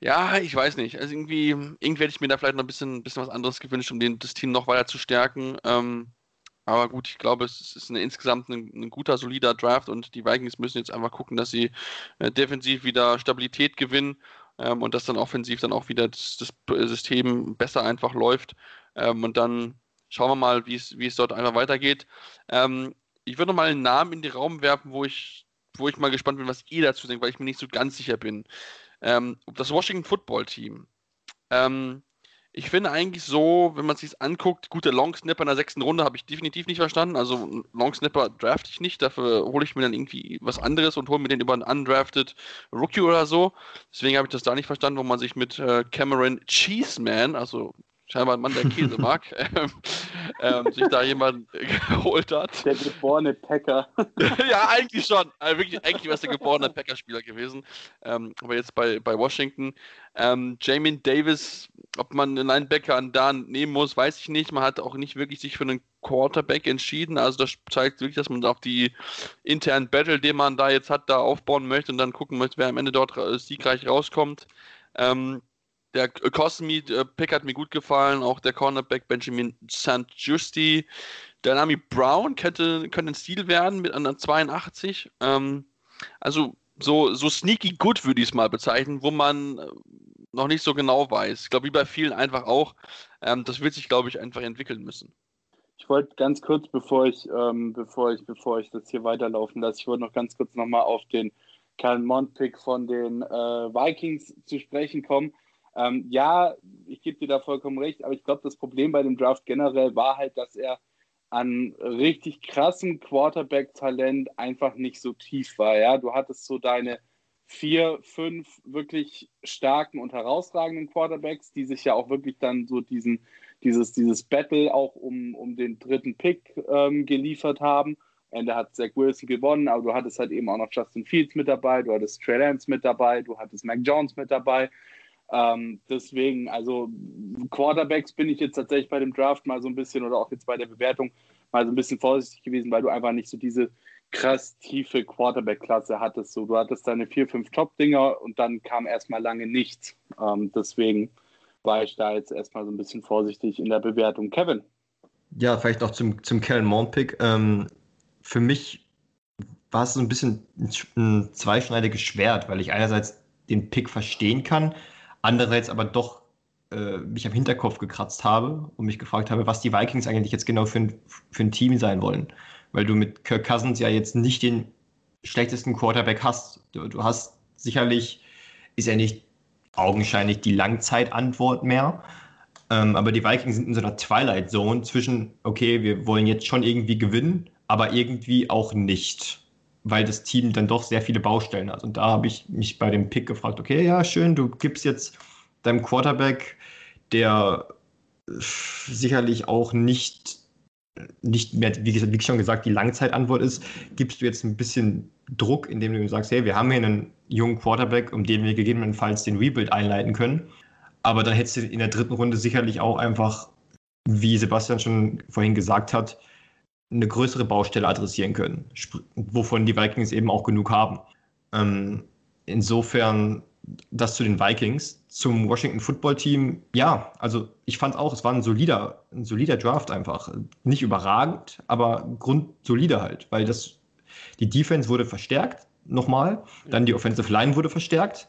ja, ich weiß nicht. Also irgendwie, irgendwie hätte ich mir da vielleicht noch ein bisschen, bisschen was anderes gewünscht, um den, das Team noch weiter zu stärken. Ähm, aber gut, ich glaube, es ist eine, insgesamt ein, ein guter, solider Draft und die Vikings müssen jetzt einfach gucken, dass sie äh, defensiv wieder Stabilität gewinnen ähm, und dass dann offensiv dann auch wieder das, das System besser einfach läuft. Ähm, und dann schauen wir mal, wie es, dort einfach weitergeht. Ähm, ich würde noch mal einen Namen in den Raum werfen, wo ich, wo ich mal gespannt bin, was ihr dazu denkt, weil ich mir nicht so ganz sicher bin. Ähm, das Washington Football Team. Ähm, ich finde eigentlich so, wenn man es sich anguckt, gut, der Long Snapper in der sechsten Runde habe ich definitiv nicht verstanden. Also Long Snapper draft ich nicht, dafür hole ich mir dann irgendwie was anderes und hole mir den über einen undrafted Rookie oder so. Deswegen habe ich das da nicht verstanden, wo man sich mit äh, Cameron Cheeseman, also scheinbar ein Mann, der Käse mag, ähm, ähm, sich da jemanden geholt hat. Der geborene Packer. ja, eigentlich schon. Also wirklich, eigentlich wäre es der geborene Packer-Spieler gewesen. Ähm, aber jetzt bei, bei Washington. Ähm, Jamin Davis, ob man einen Linebacker da nehmen muss, weiß ich nicht. Man hat auch nicht wirklich sich für einen Quarterback entschieden. Also das zeigt wirklich, dass man auf die internen Battle, den man da jetzt hat, da aufbauen möchte und dann gucken möchte, wer am Ende dort ra- siegreich rauskommt. Ähm, der Cosmi-Pick hat mir gut gefallen, auch der Cornerback Benjamin St. Justi. Der Nami Brown könnte, könnte ein Stil werden mit einer 82. Ähm, also so, so sneaky good würde ich es mal bezeichnen, wo man äh, noch nicht so genau weiß. Ich glaube, wie bei vielen einfach auch. Ähm, das wird sich, glaube ich, einfach entwickeln müssen. Ich wollte ganz kurz, bevor ich, ähm, bevor ich, bevor ich das hier weiterlaufen lasse, ich wollte noch ganz kurz nochmal auf den Calmont-Pick von den äh, Vikings zu sprechen kommen. Ähm, ja, ich gebe dir da vollkommen recht, aber ich glaube, das Problem bei dem Draft generell war halt, dass er an richtig krassem Quarterback-Talent einfach nicht so tief war. Ja, du hattest so deine vier, fünf wirklich starken und herausragenden Quarterbacks, die sich ja auch wirklich dann so diesen, dieses, dieses Battle auch um, um den dritten Pick ähm, geliefert haben. Ende hat Zach Wilson gewonnen, aber du hattest halt eben auch noch Justin Fields mit dabei, du hattest Trey Lance mit dabei, du hattest Mac Jones mit dabei. Ähm, deswegen, also Quarterbacks bin ich jetzt tatsächlich bei dem Draft mal so ein bisschen oder auch jetzt bei der Bewertung mal so ein bisschen vorsichtig gewesen, weil du einfach nicht so diese krass tiefe Quarterback-Klasse hattest. So, du hattest deine vier, fünf Top-Dinger und dann kam erstmal lange nichts. Ähm, deswegen war ich da jetzt erstmal so ein bisschen vorsichtig in der Bewertung. Kevin. Ja, vielleicht auch zum, zum Kellen Mond-Pick. Ähm, für mich war es so ein bisschen ein zweischneidiges Schwert, weil ich einerseits den Pick verstehen kann, andererseits aber doch äh, mich am Hinterkopf gekratzt habe und mich gefragt habe, was die Vikings eigentlich jetzt genau für ein, für ein Team sein wollen. Weil du mit Kirk Cousins ja jetzt nicht den schlechtesten Quarterback hast. Du, du hast sicherlich, ist er nicht augenscheinlich die Langzeitantwort mehr. Ähm, aber die Vikings sind in so einer Twilight Zone zwischen, okay, wir wollen jetzt schon irgendwie gewinnen, aber irgendwie auch nicht weil das Team dann doch sehr viele Baustellen hat. Und da habe ich mich bei dem Pick gefragt, okay, ja, schön, du gibst jetzt deinem Quarterback, der sicherlich auch nicht, nicht mehr, wie, gesagt, wie schon gesagt, die Langzeitantwort ist, gibst du jetzt ein bisschen Druck, indem du sagst, hey, wir haben hier einen jungen Quarterback, um den wir gegebenenfalls den Rebuild einleiten können. Aber dann hättest du in der dritten Runde sicherlich auch einfach, wie Sebastian schon vorhin gesagt hat, eine größere Baustelle adressieren können, wovon die Vikings eben auch genug haben. Ähm, insofern das zu den Vikings. Zum Washington Football Team, ja, also ich fand auch, es war ein solider, ein solider Draft einfach. Nicht überragend, aber grundsolider halt, weil das, die Defense wurde verstärkt, nochmal. Dann die Offensive Line wurde verstärkt.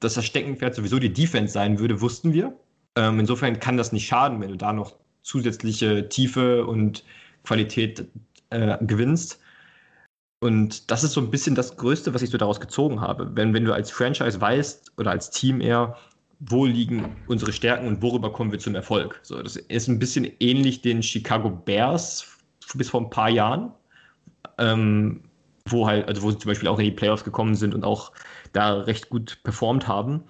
Dass das Steckenpferd sowieso die Defense sein würde, wussten wir. Ähm, insofern kann das nicht schaden, wenn du da noch zusätzliche Tiefe und Qualität äh, gewinnst. Und das ist so ein bisschen das Größte, was ich so daraus gezogen habe. Wenn, wenn du als Franchise weißt oder als Team eher, wo liegen unsere Stärken und worüber kommen wir zum Erfolg. So, das ist ein bisschen ähnlich den Chicago Bears bis vor ein paar Jahren, ähm, wo halt, also wo sie zum Beispiel auch in die Playoffs gekommen sind und auch da recht gut performt haben.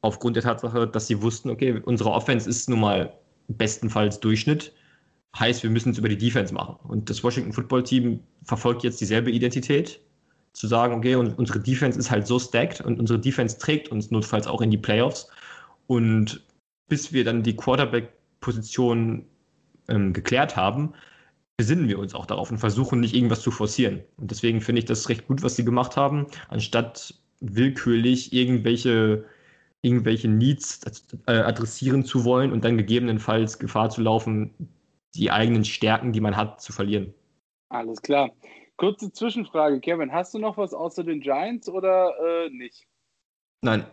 Aufgrund der Tatsache, dass sie wussten, okay, unsere Offense ist nun mal bestenfalls Durchschnitt heißt, wir müssen es über die Defense machen. Und das Washington Football Team verfolgt jetzt dieselbe Identität, zu sagen, okay, und unsere Defense ist halt so stacked und unsere Defense trägt uns notfalls auch in die Playoffs. Und bis wir dann die Quarterback-Position ähm, geklärt haben, besinnen wir uns auch darauf und versuchen nicht irgendwas zu forcieren. Und deswegen finde ich das recht gut, was sie gemacht haben, anstatt willkürlich irgendwelche irgendwelche Needs äh, adressieren zu wollen und dann gegebenenfalls Gefahr zu laufen, die eigenen Stärken, die man hat, zu verlieren. Alles klar. Kurze Zwischenfrage, Kevin. Hast du noch was außer den Giants oder äh, nicht? Nein.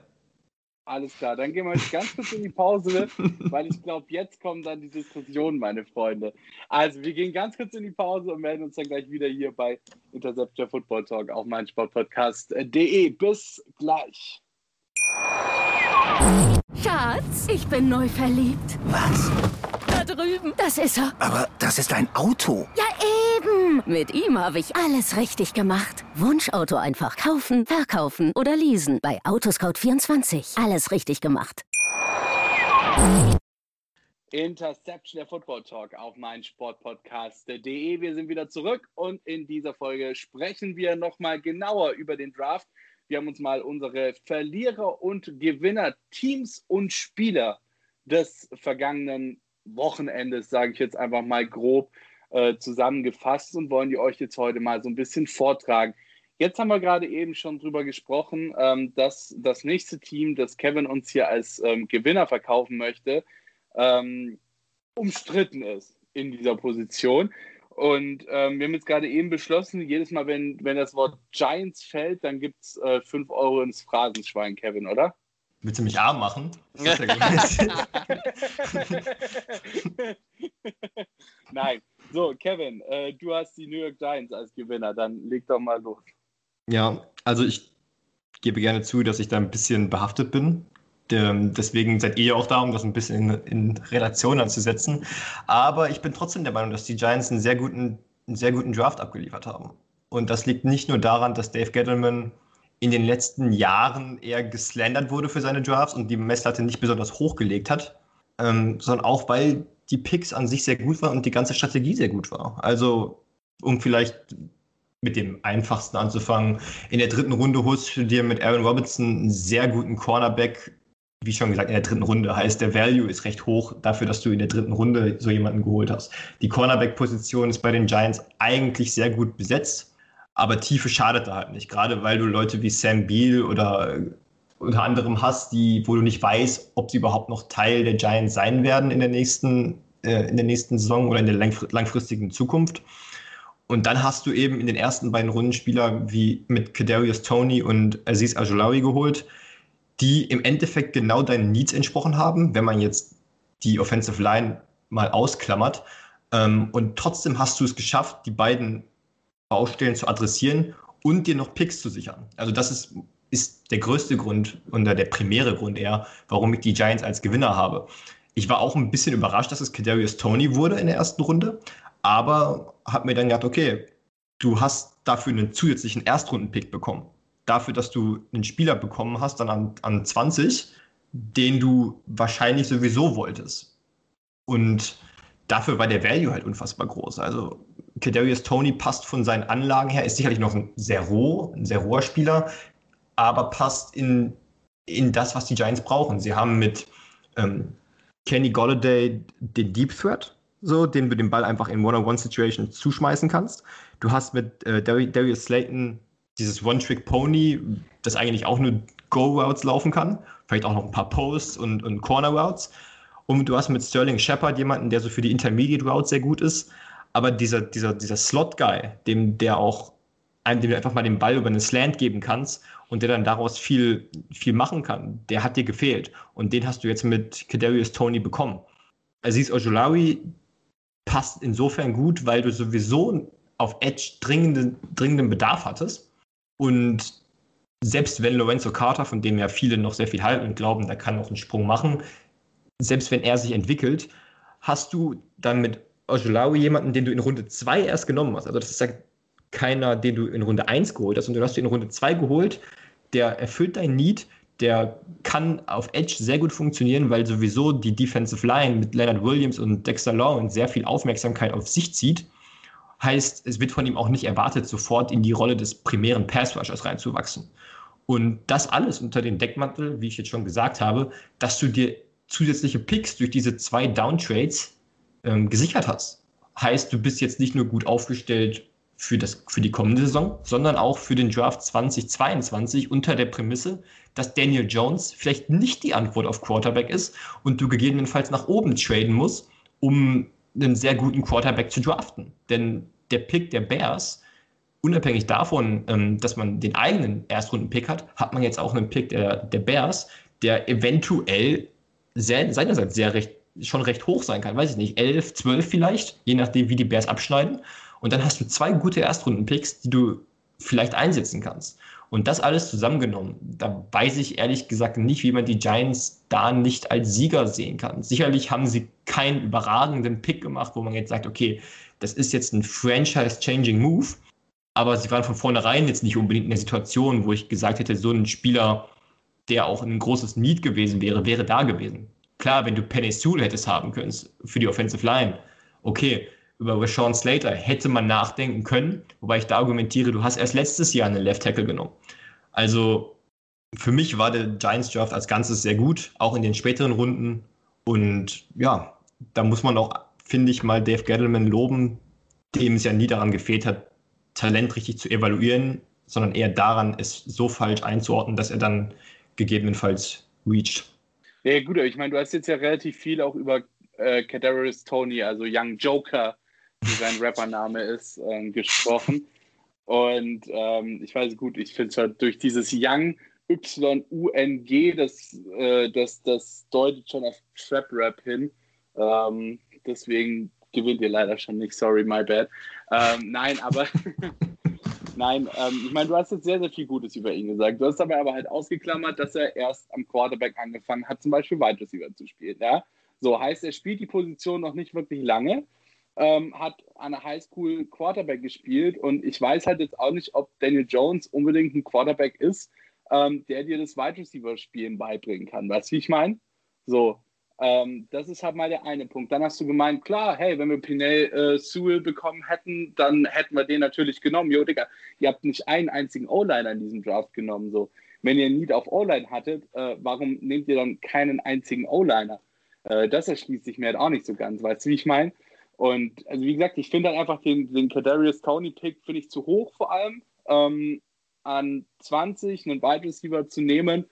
Alles klar, dann gehen wir jetzt ganz kurz in die Pause, weil ich glaube, jetzt kommen dann die Diskussionen, meine Freunde. Also, wir gehen ganz kurz in die Pause und melden uns dann gleich wieder hier bei Interceptor Football Talk auf meinsportpodcast.de. Bis gleich. Schatz, ich bin neu verliebt. Was? Da drüben. Das ist er. Aber das ist ein Auto. Ja, eben. Mit ihm habe ich alles richtig gemacht. Wunschauto einfach kaufen, verkaufen oder leasen. Bei Autoscout24. Alles richtig gemacht. Interception der Football Talk auf meinsportpodcast.de. Wir sind wieder zurück und in dieser Folge sprechen wir nochmal genauer über den Draft. Wir haben uns mal unsere Verlierer und Gewinner, Teams und Spieler des vergangenen Wochenendes, sage ich jetzt einfach mal grob, äh, zusammengefasst und wollen die euch jetzt heute mal so ein bisschen vortragen. Jetzt haben wir gerade eben schon drüber gesprochen, ähm, dass das nächste Team, das Kevin uns hier als ähm, Gewinner verkaufen möchte, ähm, umstritten ist in dieser Position. Und ähm, wir haben jetzt gerade eben beschlossen, jedes Mal, wenn, wenn das Wort Giants fällt, dann gibt es äh, 5 Euro ins Phrasenschwein, Kevin, oder? Willst du mich arm machen? Nein. So, Kevin, äh, du hast die New York Giants als Gewinner, dann leg doch mal los. Ja, also ich gebe gerne zu, dass ich da ein bisschen behaftet bin. Deswegen seid ihr ja auch da, um das ein bisschen in, in, Relation anzusetzen. Aber ich bin trotzdem der Meinung, dass die Giants einen sehr guten, einen sehr guten Draft abgeliefert haben. Und das liegt nicht nur daran, dass Dave Gettleman in den letzten Jahren eher geslandert wurde für seine Drafts und die Messlatte nicht besonders hochgelegt hat, ähm, sondern auch, weil die Picks an sich sehr gut waren und die ganze Strategie sehr gut war. Also, um vielleicht mit dem einfachsten anzufangen, in der dritten Runde holst du dir mit Aaron Robinson einen sehr guten Cornerback. Wie schon gesagt, in der dritten Runde heißt, der Value ist recht hoch dafür, dass du in der dritten Runde so jemanden geholt hast. Die Cornerback-Position ist bei den Giants eigentlich sehr gut besetzt, aber Tiefe schadet da halt nicht. Gerade weil du Leute wie Sam Beal oder unter anderem hast, die, wo du nicht weißt, ob sie überhaupt noch Teil der Giants sein werden in der nächsten, äh, in der nächsten Saison oder in der langfristigen Zukunft. Und dann hast du eben in den ersten beiden Runden Spieler wie mit Kadarius Tony und Aziz Ajulawi geholt, die im Endeffekt genau deinen Needs entsprochen haben, wenn man jetzt die Offensive Line mal ausklammert. Ähm, und trotzdem hast du es geschafft, die beiden Baustellen zu adressieren und dir noch Picks zu sichern. Also das ist ist der größte Grund und der primäre Grund eher, warum ich die Giants als Gewinner habe. Ich war auch ein bisschen überrascht, dass es Kadarius Tony wurde in der ersten Runde, aber habe mir dann gedacht, okay, du hast dafür einen zusätzlichen Erstrunden-Pick bekommen. Dafür, dass du einen Spieler bekommen hast, dann an, an 20, den du wahrscheinlich sowieso wolltest. Und dafür war der Value halt unfassbar groß. Also Kadarius Tony passt von seinen Anlagen her, ist sicherlich noch ein sehr roh, ein sehr roher Spieler, aber passt in, in das, was die Giants brauchen. Sie haben mit ähm, Kenny Golladay den Deep Threat, so, den du den Ball einfach in One-on-One-Situations zuschmeißen kannst. Du hast mit äh, Darius Slayton dieses One-Trick-Pony, das eigentlich auch nur Go-Routes laufen kann, vielleicht auch noch ein paar Posts und, und Corner-Routes. Und du hast mit Sterling Shepard jemanden, der so für die Intermediate Routes sehr gut ist. Aber dieser, dieser, dieser Slot-Guy, dem der auch dem du einfach mal den Ball über einen Slant geben kannst und der dann daraus viel, viel machen kann, der hat dir gefehlt. Und den hast du jetzt mit Kadarius Tony bekommen. Aziz Ojulawi passt insofern gut, weil du sowieso auf Edge dringenden, dringenden Bedarf hattest. Und selbst wenn Lorenzo Carter, von dem ja viele noch sehr viel halten und glauben, der kann auch einen Sprung machen, selbst wenn er sich entwickelt, hast du dann mit Ojulawi jemanden, den du in Runde 2 erst genommen hast. Also das ist ja keiner, den du in Runde 1 geholt hast, und du hast du in Runde 2 geholt, der erfüllt dein Need, der kann auf Edge sehr gut funktionieren, weil sowieso die Defensive Line mit Leonard Williams und Dexter Lawrence sehr viel Aufmerksamkeit auf sich zieht. Heißt, es wird von ihm auch nicht erwartet, sofort in die Rolle des primären Pass-Rushers reinzuwachsen. Und das alles unter den Deckmantel, wie ich jetzt schon gesagt habe, dass du dir zusätzliche Picks durch diese zwei Downtrades ähm, gesichert hast. Heißt, du bist jetzt nicht nur gut aufgestellt für, das, für die kommende Saison, sondern auch für den Draft 2022 unter der Prämisse, dass Daniel Jones vielleicht nicht die Antwort auf Quarterback ist und du gegebenenfalls nach oben traden musst, um einen sehr guten Quarterback zu draften. Denn der Pick der Bears, unabhängig davon, ähm, dass man den eigenen Erstrunden-Pick hat, hat man jetzt auch einen Pick der, der Bears, der eventuell sehr, seinerseits sehr recht, schon recht hoch sein kann. Weiß ich nicht, 11, 12 vielleicht, je nachdem, wie die Bears abschneiden. Und dann hast du zwei gute Erstrunden-Picks, die du vielleicht einsetzen kannst. Und das alles zusammengenommen, da weiß ich ehrlich gesagt nicht, wie man die Giants da nicht als Sieger sehen kann. Sicherlich haben sie keinen überragenden Pick gemacht, wo man jetzt sagt, okay, das ist jetzt ein franchise-changing Move, aber sie waren von vornherein jetzt nicht unbedingt in der Situation, wo ich gesagt hätte, so ein Spieler, der auch ein großes Need gewesen wäre, wäre da gewesen. Klar, wenn du Penny Sewell hättest haben können für die Offensive Line, okay, über Rashawn Slater hätte man nachdenken können, wobei ich da argumentiere, du hast erst letztes Jahr einen Left Tackle genommen. Also für mich war der Giants Draft als Ganzes sehr gut, auch in den späteren Runden. Und ja, da muss man auch, finde ich, mal Dave Gettleman loben, dem es ja nie daran gefehlt hat, Talent richtig zu evaluieren, sondern eher daran, es so falsch einzuordnen, dass er dann gegebenenfalls reached. Ja, gut, aber ich meine, du hast jetzt ja relativ viel auch über äh, Kadarius Tony, also Young Joker, wie sein Rappername ist, ähm, gesprochen. Und ähm, ich weiß gut, ich finde es halt durch dieses Young Y-U-N-G, das, äh, das, das deutet schon auf Trap-Rap hin. Ähm, deswegen gewinnt ihr leider schon nicht, sorry, my bad. Ähm, nein, aber nein, ähm, ich meine, du hast jetzt sehr, sehr viel Gutes über ihn gesagt. Du hast dabei aber halt ausgeklammert, dass er erst am Quarterback angefangen hat, zum Beispiel Wide Receiver zu spielen. Ja? So heißt, er spielt die Position noch nicht wirklich lange, ähm, hat an der Highschool Quarterback gespielt und ich weiß halt jetzt auch nicht, ob Daniel Jones unbedingt ein Quarterback ist, ähm, der dir das Wide Receiver Spielen beibringen kann. Weißt du, wie ich meine? So, ähm, das ist halt mal der eine Punkt. Dann hast du gemeint, klar, hey, wenn wir Pinel äh, Sewell bekommen hätten, dann hätten wir den natürlich genommen. Jo, Digga, ihr habt nicht einen einzigen O-Liner in diesem Draft genommen. So. Wenn ihr Need auf O-Line hattet, äh, warum nehmt ihr dann keinen einzigen O-Liner? Äh, das erschließt sich mir halt auch nicht so ganz, weißt du, wie ich meine? Und also wie gesagt, ich finde halt einfach den, den Kadarius Tony-Pick finde ich zu hoch vor allem. Ähm, an 20 einen Wide Receiver zu nehmen,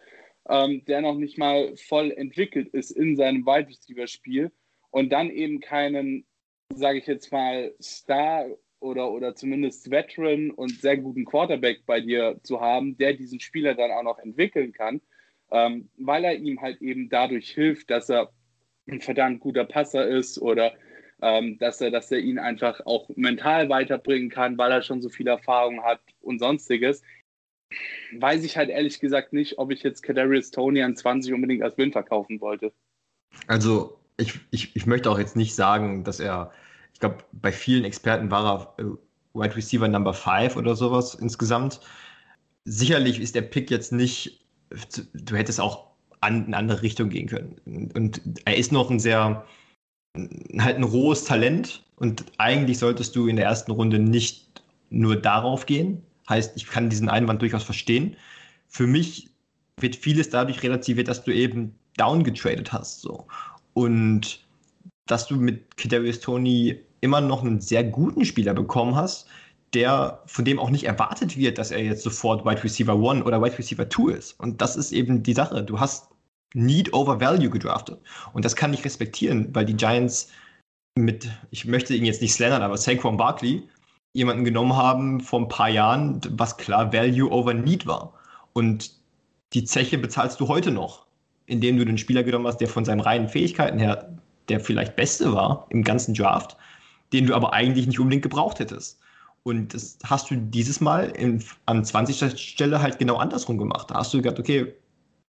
ähm, der noch nicht mal voll entwickelt ist in seinem Wide Receiver Spiel und dann eben keinen, sage ich jetzt mal, Star oder, oder zumindest Veteran und sehr guten Quarterback bei dir zu haben, der diesen Spieler dann auch noch entwickeln kann, ähm, weil er ihm halt eben dadurch hilft, dass er ein verdammt guter Passer ist oder ähm, dass, er, dass er ihn einfach auch mental weiterbringen kann, weil er schon so viel Erfahrung hat und sonstiges weiß ich halt ehrlich gesagt nicht, ob ich jetzt Kadarius Tony an 20 unbedingt als Win verkaufen wollte. Also ich, ich, ich möchte auch jetzt nicht sagen, dass er, ich glaube, bei vielen Experten war er äh, Wide Receiver Number 5 oder sowas insgesamt. Sicherlich ist der Pick jetzt nicht, du hättest auch an eine andere Richtung gehen können. Und er ist noch ein sehr, halt ein rohes Talent und eigentlich solltest du in der ersten Runde nicht nur darauf gehen, Heißt, ich kann diesen Einwand durchaus verstehen. Für mich wird vieles dadurch relativiert, dass du eben downgetradet hast. So. Und dass du mit Kadarius Tony immer noch einen sehr guten Spieler bekommen hast, der von dem auch nicht erwartet wird, dass er jetzt sofort Wide Receiver 1 oder Wide Receiver 2 ist. Und das ist eben die Sache. Du hast Need over Value gedraftet. Und das kann ich respektieren, weil die Giants mit, ich möchte ihn jetzt nicht slandern, aber Saquon Barkley jemanden genommen haben vor ein paar Jahren, was klar Value over Need war. Und die Zeche bezahlst du heute noch, indem du den Spieler genommen hast, der von seinen reinen Fähigkeiten her der vielleicht beste war im ganzen Draft, den du aber eigentlich nicht unbedingt gebraucht hättest. Und das hast du dieses Mal in, an 20. Stelle halt genau andersrum gemacht. Da hast du gesagt, okay,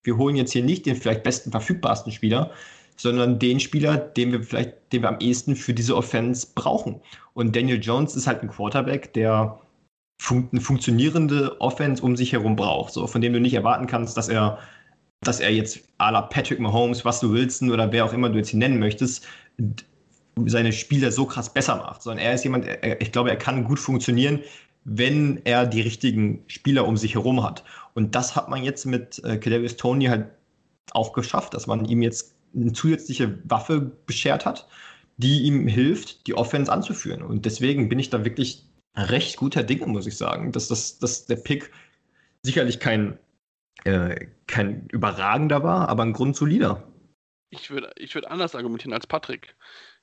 wir holen jetzt hier nicht den vielleicht besten verfügbarsten Spieler, sondern den Spieler, den wir vielleicht, den wir am ehesten für diese Offense brauchen. Und Daniel Jones ist halt ein Quarterback, der fun eine funktionierende Offense um sich herum braucht, so von dem du nicht erwarten kannst, dass er, dass er jetzt à la Patrick Mahomes, was du willst oder wer auch immer du jetzt ihn nennen möchtest, seine Spieler so krass besser macht, sondern er ist jemand, er, ich glaube, er kann gut funktionieren, wenn er die richtigen Spieler um sich herum hat. Und das hat man jetzt mit äh, Kadarius Tony halt auch geschafft, dass man ihm jetzt eine zusätzliche Waffe beschert hat, die ihm hilft, die Offense anzuführen. Und deswegen bin ich da wirklich recht guter Dinge, muss ich sagen, dass, das, dass der Pick sicherlich kein, äh, kein überragender war, aber ein grundsolider. Ich würde ich würd anders argumentieren als Patrick.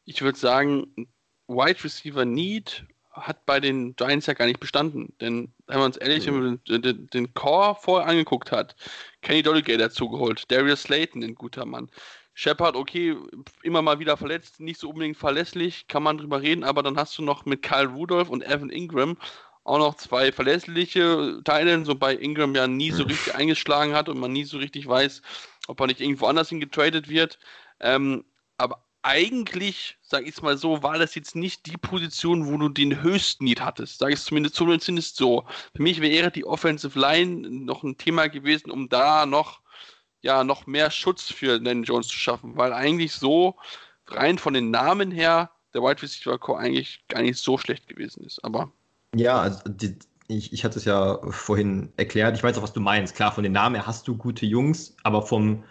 Ich würde sagen, Wide Receiver Need hat bei den Giants ja gar nicht bestanden. Denn, wenn man uns ehrlich, man den, den, den Core vorher angeguckt hat, Kenny Dolligay dazugeholt, Darius Slayton, ein guter Mann, Shepard, okay, immer mal wieder verletzt, nicht so unbedingt verlässlich, kann man drüber reden, aber dann hast du noch mit Kyle Rudolph und Evan Ingram auch noch zwei verlässliche Teile, bei Ingram ja nie so richtig eingeschlagen hat und man nie so richtig weiß, ob er nicht irgendwo anders hingetradet wird. Ähm, aber eigentlich, sag ich es mal so, war das jetzt nicht die Position, wo du den höchsten Need hattest. Sag ich es zumindest, zumindest so. Für mich wäre die Offensive Line noch ein Thema gewesen, um da noch ja noch mehr Schutz für Len Jones zu schaffen, weil eigentlich so rein von den Namen her der Wide Receiver Core eigentlich gar nicht so schlecht gewesen ist. Aber ja, also die, ich, ich hatte es ja vorhin erklärt. Ich weiß auch, was du meinst. Klar, von den Namen her hast du gute Jungs, aber vom,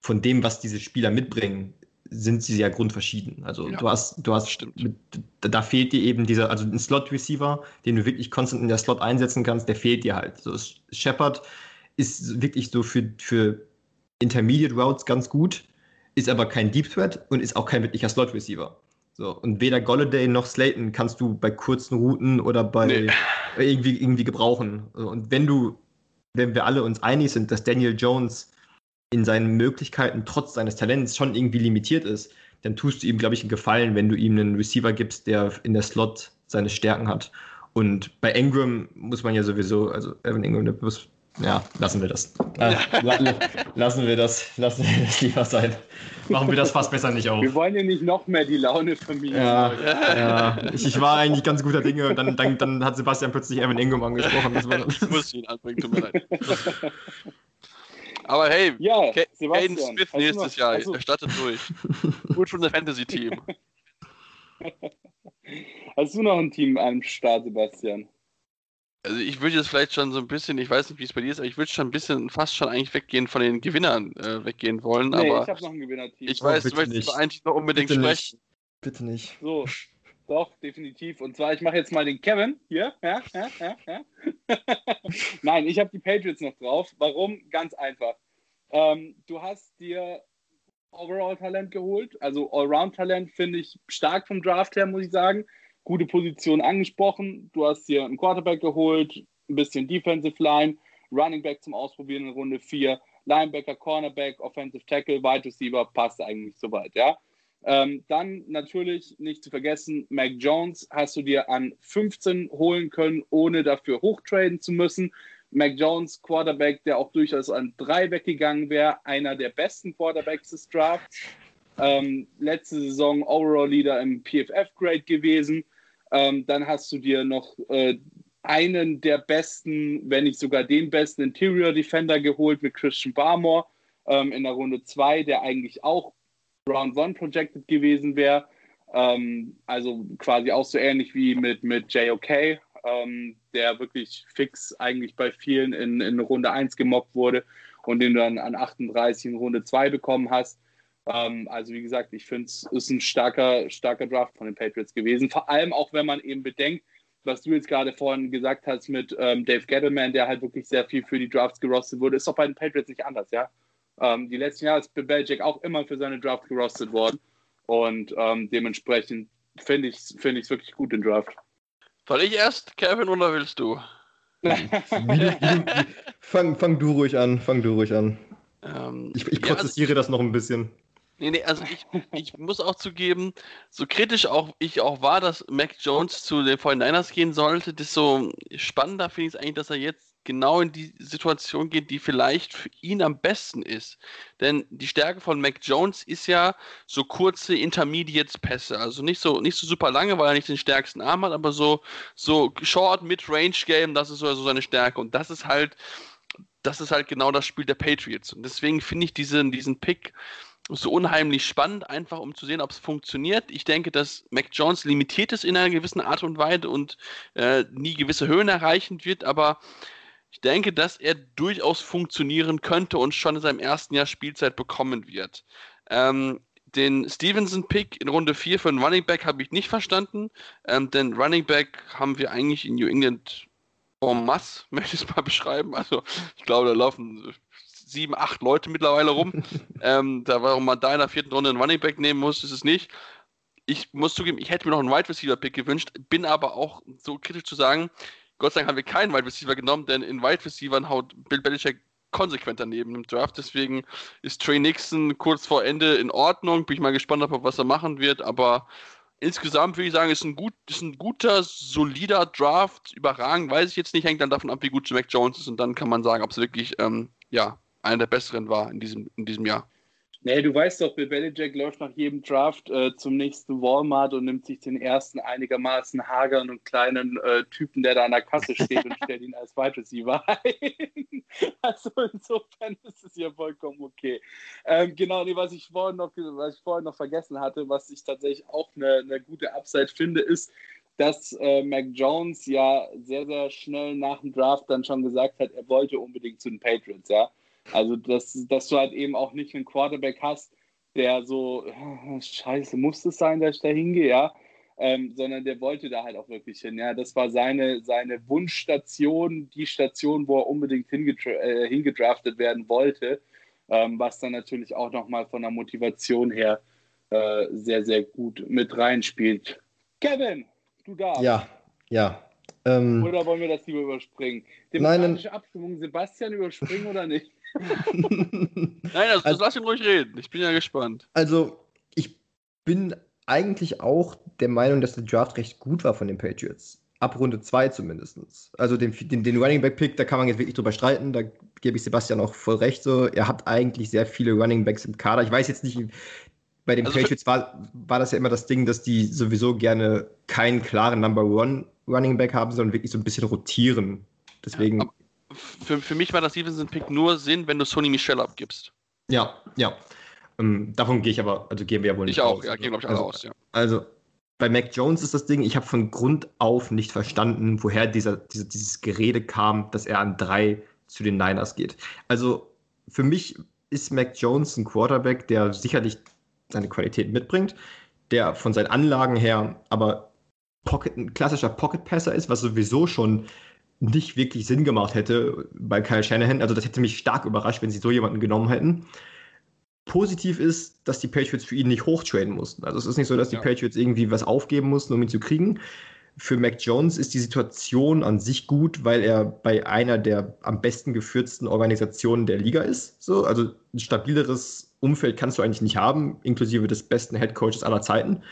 von dem, was diese Spieler mitbringen, sind sie ja grundverschieden. Also ja, du hast, du hast, mit, da fehlt dir eben dieser, also ein Slot-Receiver, den du wirklich konstant in der Slot einsetzen kannst, der fehlt dir halt. So, Shepard ist wirklich so für, für Intermediate Routes ganz gut, ist aber kein Deep Threat und ist auch kein wirklicher Slot Receiver. So, und weder Golladay noch Slayton kannst du bei kurzen Routen oder bei nee. irgendwie, irgendwie gebrauchen. Und wenn du, wenn wir alle uns einig sind, dass Daniel Jones in seinen Möglichkeiten trotz seines Talents schon irgendwie limitiert ist, dann tust du ihm, glaube ich, einen Gefallen, wenn du ihm einen Receiver gibst, der in der Slot seine Stärken hat. Und bei Ingram muss man ja sowieso, also Evan Ingram, der muss, ja, lassen wir das. Äh, lassen wir das, lassen wir das lieber sein. Machen wir das fast besser nicht auf. Wir wollen ja nicht noch mehr die Laune vermieden. Ja, ja. Ich, ich, war eigentlich ganz guter Dinge und dann, dann, dann hat Sebastian plötzlich Evan Ingram angesprochen. Das war, ich muss ihn anbringen, tut mir leid. Aber hey, ja, Caden Smith nächstes Jahr, also, er startet durch. Gut von der Fantasy-Team. Hast du noch ein Team am Start, Sebastian? Also ich würde jetzt vielleicht schon so ein bisschen, ich weiß nicht, wie es bei dir ist, aber ich würde schon ein bisschen fast schon eigentlich weggehen von den Gewinnern äh, weggehen wollen. Nee, aber ich habe noch ein Gewinnerteam. Ich weiß, oh, du möchtest eigentlich noch unbedingt bitte sprechen. Nicht. Bitte nicht. So, doch, definitiv. Und zwar, ich mache jetzt mal den Kevin hier. Ja, ja, ja, ja. Nein, ich habe die Patriots noch drauf. Warum? Ganz einfach. Ähm, du hast dir Overall-Talent geholt. Also Allround-Talent finde ich stark vom Draft her, muss ich sagen. Gute Position angesprochen. Du hast dir einen Quarterback geholt, ein bisschen Defensive Line, Running Back zum Ausprobieren in Runde 4, Linebacker, Cornerback, Offensive Tackle, Wide Receiver, passt eigentlich soweit, ja. Ähm, dann natürlich nicht zu vergessen, Mac Jones hast du dir an 15 holen können, ohne dafür hochtraden zu müssen. Mac Jones, Quarterback, der auch durchaus an 3 weggegangen wäre, einer der besten Quarterbacks des Drafts. Ähm, letzte Saison Overall Leader im PFF-Grade gewesen. Ähm, dann hast du dir noch äh, einen der besten, wenn nicht sogar den besten Interior Defender geholt mit Christian Barmore ähm, in der Runde 2, der eigentlich auch Round 1 projected gewesen wäre. Ähm, also quasi auch so ähnlich wie mit, mit JOK, ähm, der wirklich fix eigentlich bei vielen in, in Runde 1 gemobbt wurde und den du dann an 38 in Runde 2 bekommen hast. Ähm, also wie gesagt, ich finde es ist ein starker, starker Draft von den Patriots gewesen. Vor allem auch, wenn man eben bedenkt, was du jetzt gerade vorhin gesagt hast mit ähm, Dave Gettleman, der halt wirklich sehr viel für die Drafts gerostet wurde, ist doch bei den Patriots nicht anders, ja. Ähm, die letzten Jahre ist Belichick auch immer für seine Drafts gerostet worden und ähm, dementsprechend finde ich es find wirklich gut, den Draft. Soll ich erst, Kevin, oder willst du? fang, fang du ruhig an, fang du ruhig an. Ähm, ich, ich prozessiere ja, also, das noch ein bisschen. Nee, nee, also ich, ich muss auch zugeben, so kritisch auch ich auch war, dass Mac Jones zu den 49ers gehen sollte, desto spannender finde ich es eigentlich, dass er jetzt genau in die Situation geht, die vielleicht für ihn am besten ist. Denn die Stärke von Mac Jones ist ja so kurze Intermediate-Pässe. Also nicht so, nicht so super lange, weil er nicht den stärksten Arm hat, aber so, so Short, Mid-Range-Game, das ist so also seine Stärke. Und das ist halt, das ist halt genau das Spiel der Patriots. Und deswegen finde ich diesen, diesen Pick so unheimlich spannend, einfach um zu sehen, ob es funktioniert. Ich denke, dass Mac Jones limitiert ist in einer gewissen Art und Weise und äh, nie gewisse Höhen erreichen wird, aber ich denke, dass er durchaus funktionieren könnte und schon in seinem ersten Jahr Spielzeit bekommen wird. Ähm, den Stevenson-Pick in Runde 4 für einen Running Back habe ich nicht verstanden, ähm, denn Running Back haben wir eigentlich in New England en masse, möchte ich es mal beschreiben. Also ich glaube, da laufen sieben, acht Leute mittlerweile rum. ähm, da warum man da in der vierten Runde einen Running Back nehmen muss, ist es nicht. Ich muss zugeben, ich hätte mir noch einen Wide Receiver Pick gewünscht, bin aber auch so kritisch zu sagen, Gott sei Dank haben wir keinen Wide Receiver genommen, denn in Wide Receivern haut Bill Belichick konsequent daneben im Draft. Deswegen ist Trey Nixon kurz vor Ende in Ordnung. Bin ich mal gespannt, ob er was er machen wird. Aber insgesamt würde ich sagen, ist ein, gut, ist ein guter, solider Draft. Überragend, weiß ich jetzt nicht. Hängt dann davon ab, wie gut Mac Jones ist. Und dann kann man sagen, ob es wirklich ähm, ja, einer der besseren war in diesem, in diesem Jahr. Nee, du weißt doch, Bill Belichick läuft nach jedem Draft äh, zum nächsten Walmart und nimmt sich den ersten einigermaßen hageren und kleinen äh, Typen, der da an der Kasse steht und stellt ihn als Wide Receiver ein. also insofern ist es ja vollkommen okay. Ähm, genau, nee, was ich vorhin noch, was ich vorhin noch vergessen hatte, was ich tatsächlich auch eine, eine gute Upside finde, ist, dass äh, Mac Jones ja sehr, sehr schnell nach dem Draft dann schon gesagt hat, er wollte unbedingt zu den Patriots, ja. Also, dass, dass du halt eben auch nicht einen Quarterback hast, der so, oh, scheiße, muss es sein, dass ich da hingehe, ja. Ähm, sondern der wollte da halt auch wirklich hin. Ja, das war seine, seine Wunschstation, die Station, wo er unbedingt äh, hingedraftet werden wollte, ähm, was dann natürlich auch nochmal von der Motivation her äh, sehr, sehr gut mit reinspielt. Kevin, du darfst. Ja, ja. Ähm, oder wollen wir das lieber überspringen? Demokratische nein, Abstimmung, Sebastian überspringen oder nicht? Nein, also, also lass ihn ruhig reden. Ich bin ja gespannt. Also, ich bin eigentlich auch der Meinung, dass der Draft recht gut war von den Patriots. Ab Runde 2 zumindest. Also den, den, den Running Back Pick, da kann man jetzt wirklich drüber streiten. Da gebe ich Sebastian auch voll recht. So, er hat eigentlich sehr viele Running Backs im Kader. Ich weiß jetzt nicht, bei den also Patriots war, war das ja immer das Ding, dass die sowieso gerne keinen klaren Number One Running Back haben, sondern wirklich so ein bisschen rotieren. Deswegen. Ja, für, für mich war das Stevenson-Pick nur Sinn, wenn du Sony Michel abgibst. Ja, ja. Ähm, davon gehe ich aber, also gehen wir ja wohl nicht ich aus. Ich auch, ja, gehen glaube ich alle also, aus, ja. Also, bei Mac Jones ist das Ding, ich habe von Grund auf nicht verstanden, woher dieser, dieser, dieses Gerede kam, dass er an drei zu den Niners geht. Also, für mich ist Mac Jones ein Quarterback, der sicherlich seine Qualität mitbringt, der von seinen Anlagen her aber Pocket, ein klassischer Pocket-Passer ist, was sowieso schon nicht wirklich Sinn gemacht hätte bei Kyle Shanahan. Also das hätte mich stark überrascht, wenn sie so jemanden genommen hätten. Positiv ist, dass die Patriots für ihn nicht hochtraden mussten. Also es ist nicht so, dass die ja. Patriots irgendwie was aufgeben mussten, um ihn zu kriegen. Für Mac Jones ist die Situation an sich gut, weil er bei einer der am besten geführten Organisationen der Liga ist. So, also ein stabileres Umfeld kannst du eigentlich nicht haben, inklusive des besten Head Coaches aller Zeiten.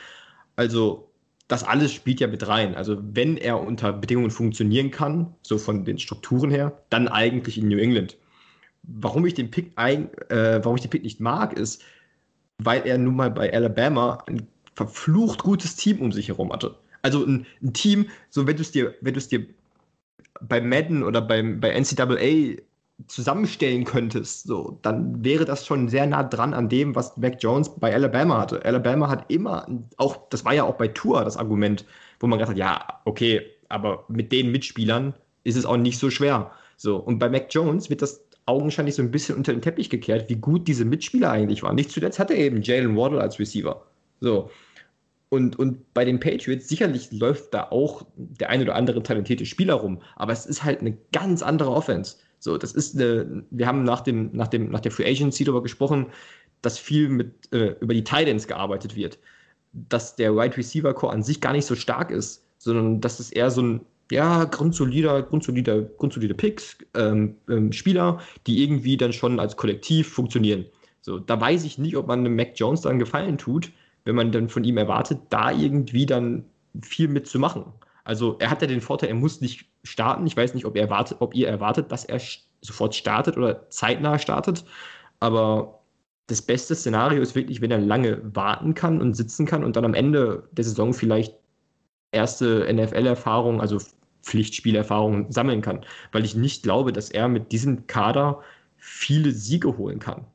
Also das alles spielt ja mit rein. Also wenn er unter Bedingungen funktionieren kann, so von den Strukturen her, dann eigentlich in New England warum ich den Pick ein, äh, warum ich den Pick nicht mag, ist, weil er nun mal bei Alabama ein verflucht gutes Team um sich herum hatte. Also ein, ein Team, so wenn du es dir, wenn du es dir bei Madden oder beim, bei NCAA zusammenstellen könntest, so, dann wäre das schon sehr nah dran an dem, was Mac Jones bei Alabama hatte. Alabama hat immer, auch, das war ja auch bei Tour das Argument, wo man gesagt hat, ja, okay, aber mit den Mitspielern ist es auch nicht so schwer. So, und bei Mac Jones wird das augenscheinlich so ein bisschen unter den Teppich gekehrt, wie gut diese Mitspieler eigentlich waren. Nicht zuletzt hatte er eben Jalen Waddle als Receiver. So. Und, und bei den Patriots sicherlich läuft da auch der ein oder andere talentierte Spieler rum, aber es ist halt eine ganz andere Offense. So, das ist eine, wir haben nach dem, nach dem, nach der Free Agency darüber gesprochen, dass viel mit, äh, über die Titans gearbeitet wird. Dass der Wide right Receiver Core an sich gar nicht so stark ist, sondern dass es eher so ein ja, grundsolider, grundsolider, grundsolide Picks, ähm, ähm, Spieler, die irgendwie dann schon als Kollektiv funktionieren. So, da weiß ich nicht, ob man einem Mac Jones dann Gefallen tut, wenn man dann von ihm erwartet, da irgendwie dann viel mitzumachen. Also er hat ja den Vorteil, er muss nicht starten. Ich weiß nicht, ob, er erwartet, ob ihr erwartet, dass er sofort startet oder zeitnah startet. Aber das beste Szenario ist wirklich, wenn er lange warten kann und sitzen kann und dann am Ende der Saison vielleicht erste NFL-Erfahrung, also Pflichtspielerfahrung sammeln kann, weil ich nicht glaube, dass er mit diesem Kader viele Siege holen kann.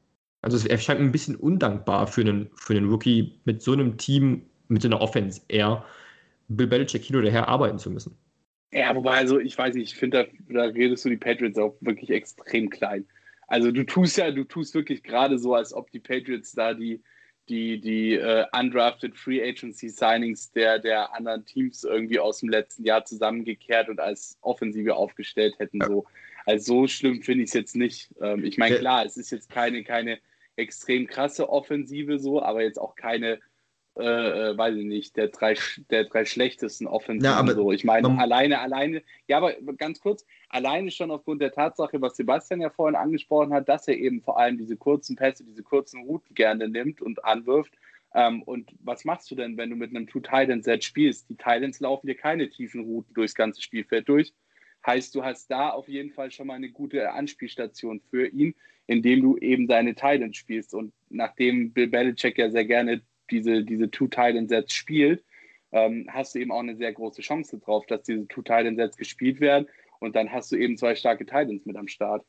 Also er scheint ein bisschen undankbar für einen, für einen Rookie mit so einem Team, mit so einer Offense eher Bill Belichick hin oder her arbeiten zu müssen. Ja, wobei, also ich weiß nicht, ich finde, da, da redest du die Patriots auch wirklich extrem klein. Also du tust ja, du tust wirklich gerade so, als ob die Patriots da die, die, die äh, undrafted Free Agency Signings der, der anderen Teams irgendwie aus dem letzten Jahr zusammengekehrt und als Offensive aufgestellt hätten. Ja. So. Also so schlimm finde ich es jetzt nicht. Ähm, ich meine, klar, es ist jetzt keine, keine extrem krasse Offensive so, aber jetzt auch keine äh, äh, weiß ich nicht, der drei, der drei schlechtesten Offensiven. Ja, aber, so. Ich meine, alleine, alleine, ja, aber ganz kurz, alleine schon aufgrund der Tatsache, was Sebastian ja vorhin angesprochen hat, dass er eben vor allem diese kurzen Pässe, diese kurzen Routen gerne nimmt und anwirft. Ähm, und was machst du denn, wenn du mit einem Two-Titans-Set spielst? Die Titans laufen dir keine tiefen Routen durchs ganze Spielfeld durch. Heißt, du hast da auf jeden Fall schon mal eine gute Anspielstation für ihn, indem du eben deine Titans spielst. Und nachdem Bill Belichick ja sehr gerne diese, diese Two-Titan-Sets spielt, ähm, hast du eben auch eine sehr große Chance drauf, dass diese Two-Titan-Sets gespielt werden und dann hast du eben zwei starke Titans mit am Start.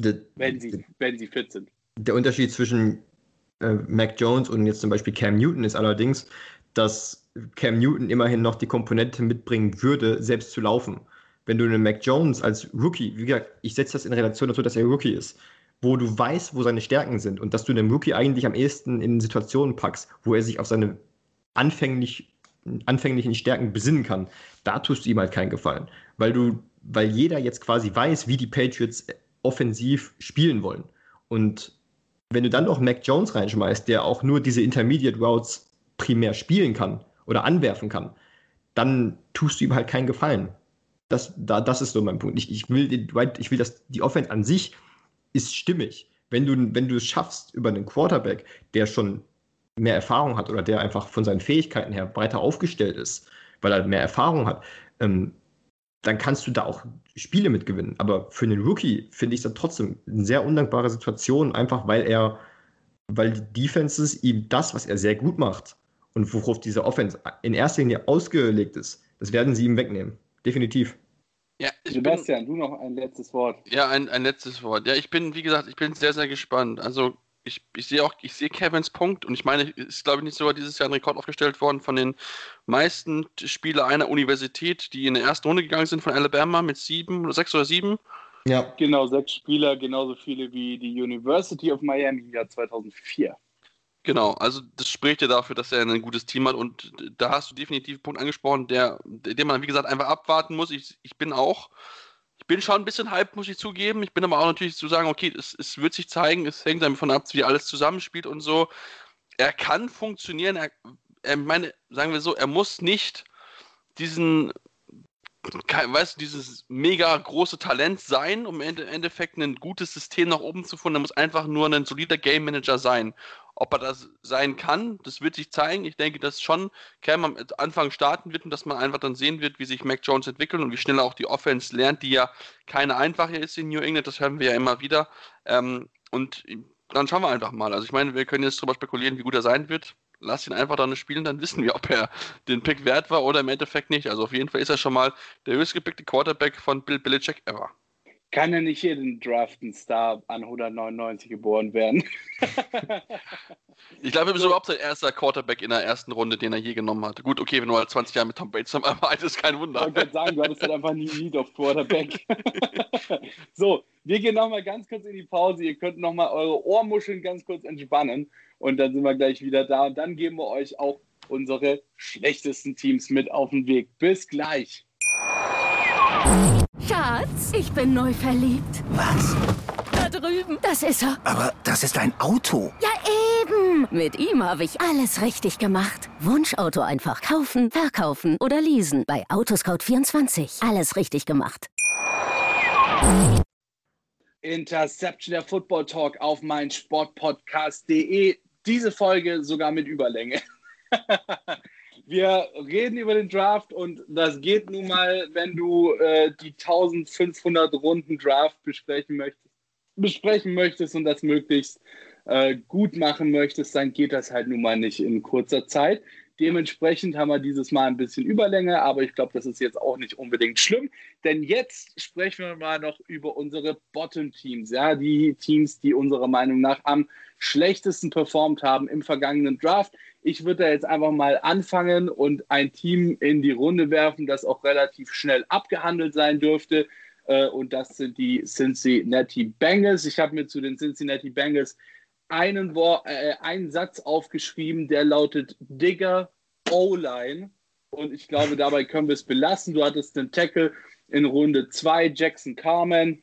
The, wenn, sie, the, wenn sie fit sind. Der Unterschied zwischen äh, Mac Jones und jetzt zum Beispiel Cam Newton ist allerdings, dass Cam Newton immerhin noch die Komponente mitbringen würde, selbst zu laufen. Wenn du einen Mac Jones als Rookie, wie gesagt, ich setze das in Relation dazu, dass er Rookie ist, wo du weißt, wo seine Stärken sind und dass du den Rookie eigentlich am ehesten in Situationen packst, wo er sich auf seine anfänglich, anfänglichen Stärken besinnen kann, da tust du ihm halt keinen Gefallen. Weil du, weil jeder jetzt quasi weiß, wie die Patriots offensiv spielen wollen. Und wenn du dann noch Mac Jones reinschmeißt, der auch nur diese Intermediate Routes primär spielen kann oder anwerfen kann, dann tust du ihm halt keinen Gefallen. Das, da, das ist so mein Punkt. Ich, ich, will, ich will, dass die Offense an sich ist stimmig. Wenn du, wenn du es schaffst, über einen Quarterback, der schon mehr Erfahrung hat oder der einfach von seinen Fähigkeiten her breiter aufgestellt ist, weil er mehr Erfahrung hat, ähm, dann kannst du da auch Spiele mitgewinnen. Aber für einen Rookie finde ich dann trotzdem eine sehr undankbare Situation, einfach weil er, weil die Defenses ihm das, was er sehr gut macht und worauf diese Offense in erster Linie ausgelegt ist, das werden sie ihm wegnehmen. Definitiv. Ja, Sebastian, bin, du noch ein letztes Wort. Ja, ein, ein letztes Wort. Ja, ich bin, wie gesagt, ich bin sehr, sehr gespannt. Also ich, ich sehe auch, ich sehe Kevins Punkt und ich meine, es ist, glaube ich, nicht sogar dieses Jahr ein Rekord aufgestellt worden von den meisten Spieler einer Universität, die in der ersten Runde gegangen sind von Alabama mit sieben oder sechs oder sieben. Ja. Genau, sechs Spieler, genauso viele wie die University of Miami im Jahr 2004. Genau, also das spricht ja dafür, dass er ein gutes Team hat und da hast du definitiv einen Punkt angesprochen, der, den man, wie gesagt, einfach abwarten muss. Ich, ich bin auch bin schon ein bisschen hype, muss ich zugeben. Ich bin aber auch natürlich zu sagen, okay, es, es wird sich zeigen, es hängt davon ab, wie alles zusammenspielt und so. Er kann funktionieren, er, er meine, sagen wir so, er muss nicht diesen weißt du, dieses mega große Talent sein, um im Endeffekt ein gutes System nach oben zu finden. Er muss einfach nur ein solider Game Manager sein. Ob er das sein kann, das wird sich zeigen. Ich denke, dass schon Cam am Anfang starten wird und dass man einfach dann sehen wird, wie sich Mac Jones entwickelt und wie schnell auch die Offense lernt, die ja keine einfache ist in New England. Das hören wir ja immer wieder. Ähm, und dann schauen wir einfach mal. Also ich meine, wir können jetzt darüber spekulieren, wie gut er sein wird lass ihn einfach dann spielen, dann wissen wir, ob er den Pick wert war oder im Endeffekt nicht. Also auf jeden Fall ist er schon mal der höchstgepickte Quarterback von Bill Belichick ever. Kann er nicht jeden draften Star an 199 geboren werden? ich glaube, er ist überhaupt sein erster Quarterback in der ersten Runde, den er je genommen hat. Gut, okay, wenn du halt 20 Jahre mit Tom Bates arbeitest, ist kein Wunder. Ich wollte sagen, du hattest halt einfach nie Need auf Quarterback. so, wir gehen nochmal ganz kurz in die Pause. Ihr könnt nochmal eure Ohrmuscheln ganz kurz entspannen und dann sind wir gleich wieder da. Und dann geben wir euch auch unsere schlechtesten Teams mit auf den Weg. Bis gleich. Schatz, ich bin neu verliebt. Was? Da drüben. Das ist er. Aber das ist ein Auto. Ja, eben. Mit ihm habe ich alles richtig gemacht. Wunschauto einfach kaufen, verkaufen oder leasen. Bei Autoscout24. Alles richtig gemacht. Interception der Football Talk auf mein Sportpodcast.de diese Folge sogar mit Überlänge. Wir reden über den Draft und das geht nun mal, wenn du äh, die 1500 Runden Draft besprechen möchtest, besprechen möchtest und das möglichst äh, gut machen möchtest, dann geht das halt nun mal nicht in kurzer Zeit. Dementsprechend haben wir dieses Mal ein bisschen Überlänge, aber ich glaube, das ist jetzt auch nicht unbedingt schlimm, denn jetzt sprechen wir mal noch über unsere Bottom-Teams, ja, die Teams, die unserer Meinung nach am schlechtesten performt haben im vergangenen Draft. Ich würde da jetzt einfach mal anfangen und ein Team in die Runde werfen, das auch relativ schnell abgehandelt sein dürfte. Äh, und das sind die Cincinnati Bengals. Ich habe mir zu den Cincinnati Bengals einen, äh, einen Satz aufgeschrieben, der lautet Digger O-Line. Und ich glaube, dabei können wir es belassen. Du hattest den Tackle in Runde 2, Jackson Carmen.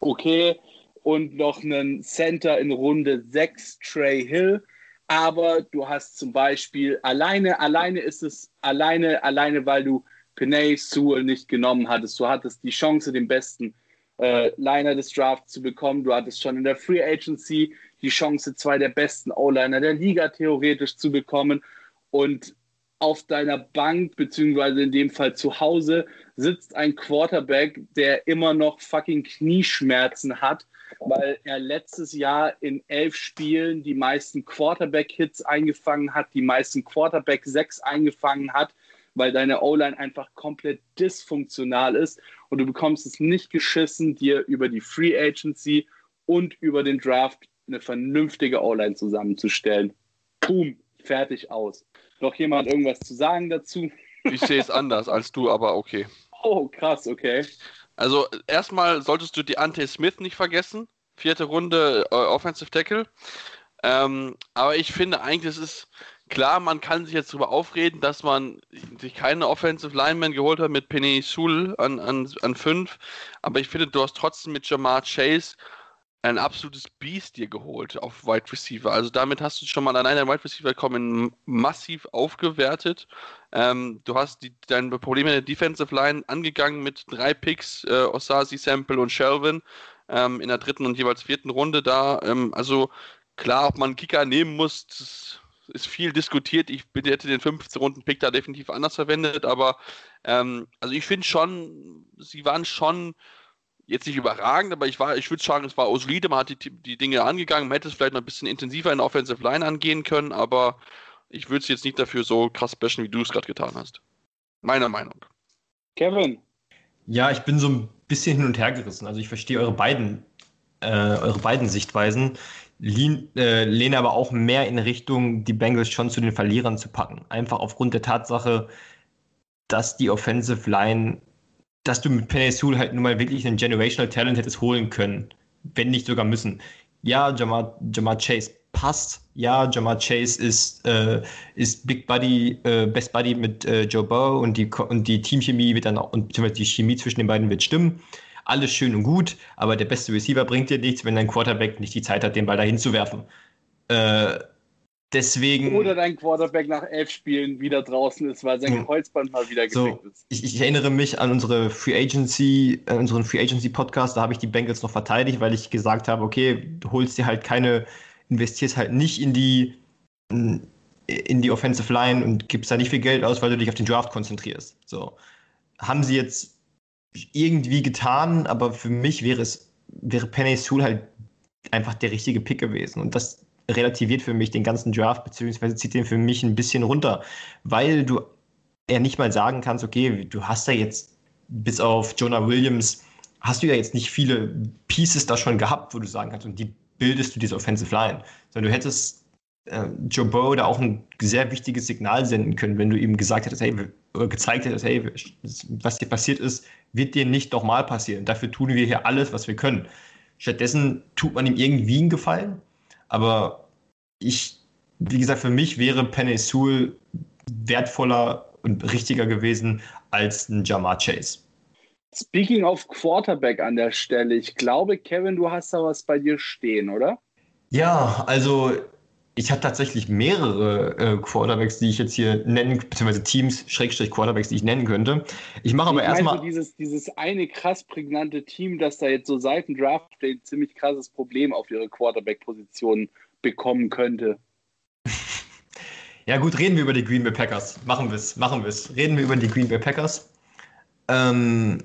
Okay. Und noch einen Center in Runde 6, Trey Hill. Aber du hast zum Beispiel alleine, alleine ist es, alleine, alleine, weil du Penay Sewell nicht genommen hattest. Du hattest die Chance, den besten äh, Liner des Drafts zu bekommen. Du hattest schon in der Free Agency die Chance, zwei der besten O-Liner der Liga theoretisch zu bekommen. Und auf deiner Bank, beziehungsweise in dem Fall zu Hause, sitzt ein Quarterback, der immer noch fucking Knieschmerzen hat, weil er letztes Jahr in elf Spielen die meisten Quarterback-Hits eingefangen hat, die meisten Quarterback-Sechs eingefangen hat, weil deine O-Line einfach komplett dysfunktional ist und du bekommst es nicht geschissen, dir über die Free Agency und über den Draft eine vernünftige O-Line zusammenzustellen. Boom, fertig aus. Noch jemand irgendwas zu sagen dazu? Ich sehe es anders als du, aber okay. Oh, krass, okay. Also erstmal solltest du die Ante Smith nicht vergessen. Vierte Runde äh, Offensive Tackle. Ähm, aber ich finde eigentlich, es ist klar, man kann sich jetzt darüber aufreden, dass man sich keine Offensive Lineman geholt hat mit Penny Sul an, an, an fünf. Aber ich finde, du hast trotzdem mit Jamar Chase ein absolutes Biest dir geholt auf Wide Receiver. Also damit hast du schon mal alleine dein Wide Receiver kommen massiv aufgewertet. Ähm, du hast die, deine Probleme in der Defensive Line angegangen mit drei Picks, äh, Osasi, Sample und Shelvin ähm, in der dritten und jeweils vierten Runde da. Ähm, also klar, ob man einen Kicker nehmen muss, das ist viel diskutiert. Ich hätte den 15 Runden Pick da definitiv anders verwendet, aber ähm, also ich finde schon, sie waren schon jetzt nicht überragend, aber ich war, ich würde sagen, es war solide, man hat die, die Dinge angegangen, man hätte es vielleicht noch ein bisschen intensiver in der Offensive Line angehen können, aber ich würde es jetzt nicht dafür so krass bashen, wie du es gerade getan hast. Meiner Meinung. Kevin. Ja, ich bin so ein bisschen hin und her gerissen. Also ich verstehe eure beiden, äh, eure beiden Sichtweisen, lehne äh, aber auch mehr in Richtung, die Bengals schon zu den Verlierern zu packen. Einfach aufgrund der Tatsache, dass die Offensive Line dass du mit Penny Sewell halt nun mal wirklich einen Generational Talent hättest holen können, wenn nicht sogar müssen. Ja, Jamar, Jamar Chase passt. Ja, Jamar Chase ist, äh, ist Big Buddy, äh, Best Buddy mit äh, Joe Burrow und die, und die Teamchemie wird dann auch, und die Chemie zwischen den beiden wird stimmen. Alles schön und gut, aber der beste Receiver bringt dir nichts, wenn dein Quarterback nicht die Zeit hat, den Ball dahin zu werfen. Äh, Deswegen. Oder dein Quarterback nach elf Spielen wieder draußen ist, weil sein hm. Kreuzband mal wieder so, ist. Ich, ich, erinnere mich an unsere Free Agency, äh, unseren Free Agency Podcast, da habe ich die Bengals noch verteidigt, weil ich gesagt habe, okay, du holst dir halt keine, investierst halt nicht in die in die Offensive Line und gibst da nicht viel Geld aus, weil du dich auf den Draft konzentrierst. So. Haben sie jetzt irgendwie getan, aber für mich wäre es, wäre Penny Sewell halt einfach der richtige Pick gewesen. Und das relativiert für mich den ganzen Draft, beziehungsweise zieht den für mich ein bisschen runter, weil du ja nicht mal sagen kannst, okay, du hast da jetzt bis auf Jonah Williams, hast du ja jetzt nicht viele Pieces da schon gehabt, wo du sagen kannst, und die bildest du diese Offensive Line, sondern du hättest äh, Joe Burrow da auch ein sehr wichtiges Signal senden können, wenn du ihm gesagt hättest, hey, oder gezeigt hättest, hey, was dir passiert ist, wird dir nicht nochmal passieren. Dafür tun wir hier alles, was wir können. Stattdessen tut man ihm irgendwie einen Gefallen aber ich, wie gesagt, für mich wäre Penny Sewell wertvoller und richtiger gewesen als ein Jamar Chase. Speaking of Quarterback an der Stelle, ich glaube, Kevin, du hast da was bei dir stehen, oder? Ja, also ich habe tatsächlich mehrere äh, Quarterbacks, die ich jetzt hier nennen, beziehungsweise Teams, Schrägstrich Quarterbacks, die ich nennen könnte. Ich mache aber erstmal. So dieses, dieses eine krass prägnante Team, das da jetzt so seit dem Draft ein ziemlich krasses Problem auf ihre Quarterback-Position bekommen könnte. Ja, gut, reden wir über die Green Bay Packers. Machen wir es, machen wir es. Reden wir über die Green Bay Packers. Ähm,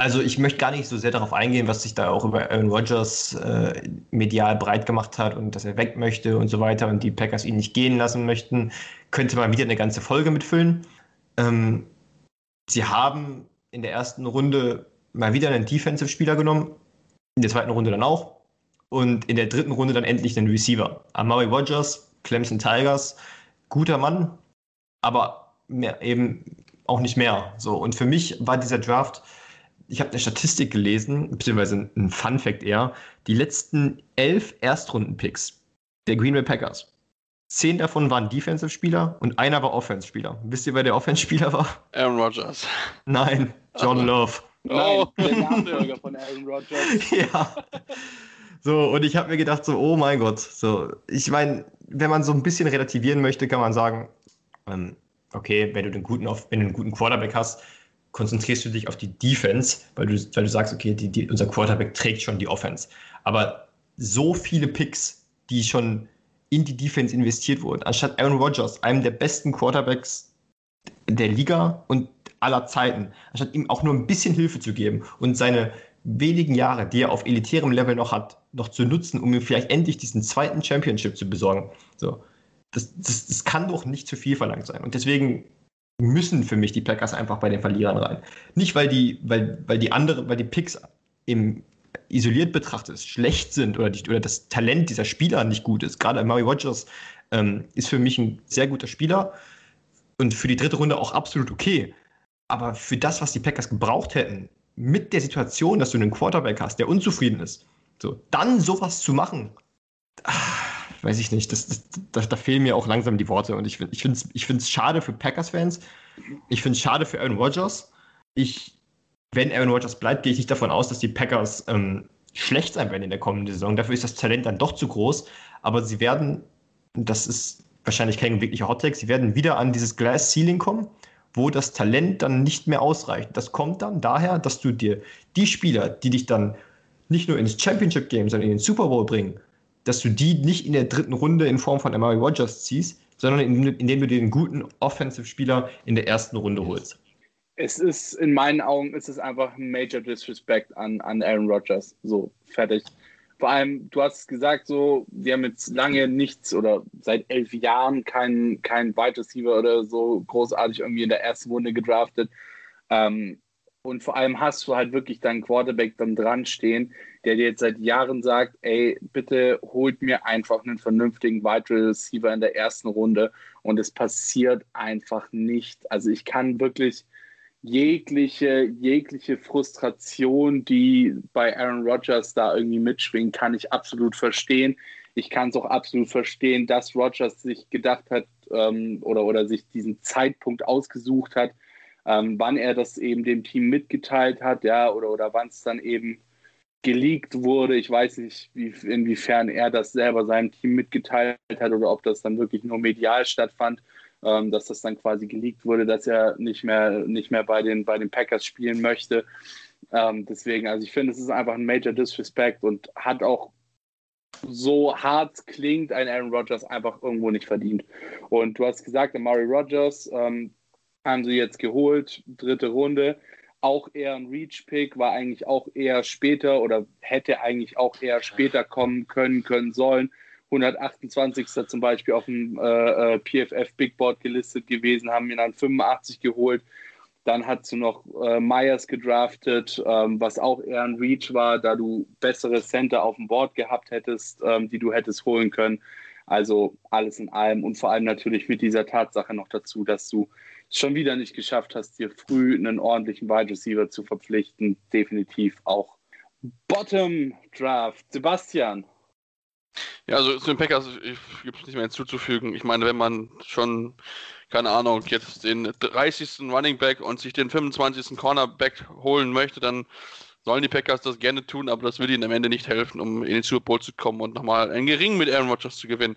also ich möchte gar nicht so sehr darauf eingehen, was sich da auch über Aaron Rodgers äh, medial breit gemacht hat und dass er weg möchte und so weiter und die Packers ihn nicht gehen lassen möchten. Könnte man wieder eine ganze Folge mitfüllen. Ähm, sie haben in der ersten Runde mal wieder einen Defensive-Spieler genommen, in der zweiten Runde dann auch und in der dritten Runde dann endlich einen Receiver. Amari Rodgers, Clemson Tigers, guter Mann, aber mehr, eben auch nicht mehr. So und für mich war dieser Draft ich habe eine Statistik gelesen, beziehungsweise ein Fun Fact eher, die letzten elf Erstrunden-Picks der Green Bay Packers. Zehn davon waren Defensive-Spieler und einer war Offense-Spieler. Wisst ihr, wer der Offense-Spieler war? Aaron Rodgers. Nein, John Love. Oh. Nein, der Nachfolger von Aaron Rodgers. ja. So, und ich habe mir gedacht, so, oh mein Gott. So, ich meine, wenn man so ein bisschen relativieren möchte, kann man sagen, ähm, okay, wenn du, den guten, wenn du einen guten Quarterback hast, konzentrierst du dich auf die Defense, weil du, weil du sagst, okay, die, die, unser Quarterback trägt schon die Offense. Aber so viele Picks, die schon in die Defense investiert wurden, anstatt Aaron Rodgers, einem der besten Quarterbacks der Liga und aller Zeiten, anstatt ihm auch nur ein bisschen Hilfe zu geben und seine wenigen Jahre, die er auf elitärem Level noch hat, noch zu nutzen, um ihm vielleicht endlich diesen zweiten Championship zu besorgen. So. Das, das, das kann doch nicht zu viel verlangt sein. Und deswegen müssen für mich die Packers einfach bei den Verlierern rein. Nicht, weil die, weil, weil die andere, weil die Picks im isoliert betrachtet schlecht sind oder, die, oder das Talent dieser Spieler nicht gut ist. Gerade Murray Rogers ähm, ist für mich ein sehr guter Spieler und für die dritte Runde auch absolut okay. Aber für das, was die Packers gebraucht hätten, mit der Situation, dass du einen Quarterback hast, der unzufrieden ist, so, dann sowas zu machen, ach, weiß ich nicht, das, das, das, da fehlen mir auch langsam die Worte. Und ich, ich finde es ich find's schade für Packers-Fans. Ich finde es schade für Aaron Rodgers. Ich, wenn Aaron Rodgers bleibt, gehe ich nicht davon aus, dass die Packers ähm, schlecht sein werden in der kommenden Saison. Dafür ist das Talent dann doch zu groß. Aber sie werden, das ist wahrscheinlich kein wirklicher Hottag, sie werden wieder an dieses Glass Ceiling kommen, wo das Talent dann nicht mehr ausreicht. Das kommt dann daher, dass du dir die Spieler, die dich dann nicht nur ins Championship Game, sondern in den Super Bowl bringen, dass du die nicht in der dritten Runde in Form von Amari Rogers ziehst, sondern indem, indem du den guten Offensive-Spieler in der ersten Runde holst. Es ist, in meinen Augen, ist es einfach ein Major Disrespect an, an Aaron Rodgers. So, fertig. Vor allem, du hast gesagt, so, wir haben jetzt lange nichts oder seit elf Jahren keinen kein Wide Receiver oder so großartig irgendwie in der ersten Runde gedraftet. Ähm, und vor allem hast du halt wirklich deinen Quarterback dann dran stehen, der dir jetzt seit Jahren sagt, ey, bitte holt mir einfach einen vernünftigen Wide Receiver in der ersten Runde. Und es passiert einfach nicht. Also ich kann wirklich jegliche, jegliche Frustration, die bei Aaron Rodgers da irgendwie mitschwingt, kann ich absolut verstehen. Ich kann es auch absolut verstehen, dass Rodgers sich gedacht hat ähm, oder, oder sich diesen Zeitpunkt ausgesucht hat, ähm, wann er das eben dem Team mitgeteilt hat, ja, oder, oder wann es dann eben geleakt wurde. Ich weiß nicht, wie, inwiefern er das selber seinem Team mitgeteilt hat oder ob das dann wirklich nur medial stattfand ähm, dass das dann quasi geleakt wurde, dass er nicht mehr, nicht mehr bei, den, bei den Packers spielen möchte. Ähm, deswegen, also ich finde, es ist einfach ein Major Disrespect und hat auch so hart klingt ein Aaron Rodgers einfach irgendwo nicht verdient. Und du hast gesagt, Amari Rodgers ähm, haben sie jetzt geholt, dritte Runde. Auch eher ein Reach-Pick, war eigentlich auch eher später oder hätte eigentlich auch eher später kommen können, können sollen. 128. zum Beispiel auf dem äh, äh PFF Big Board gelistet gewesen, haben ihn an 85 geholt. Dann hast du noch äh, Myers gedraftet, ähm, was auch eher ein Reach war, da du bessere Center auf dem Board gehabt hättest, ähm, die du hättest holen können. Also alles in allem und vor allem natürlich mit dieser Tatsache noch dazu, dass du schon wieder nicht geschafft hast, dir früh einen ordentlichen Wide Receiver zu verpflichten. Definitiv auch Bottom Draft. Sebastian, ja, also zu den Packers gibt es nicht mehr hinzuzufügen. Ich meine, wenn man schon, keine Ahnung, jetzt den 30. Running Back und sich den 25. Cornerback holen möchte, dann sollen die Packers das gerne tun, aber das will ihnen am Ende nicht helfen, um in den Super Bowl zu kommen und nochmal einen geringen mit Aaron Rodgers zu gewinnen.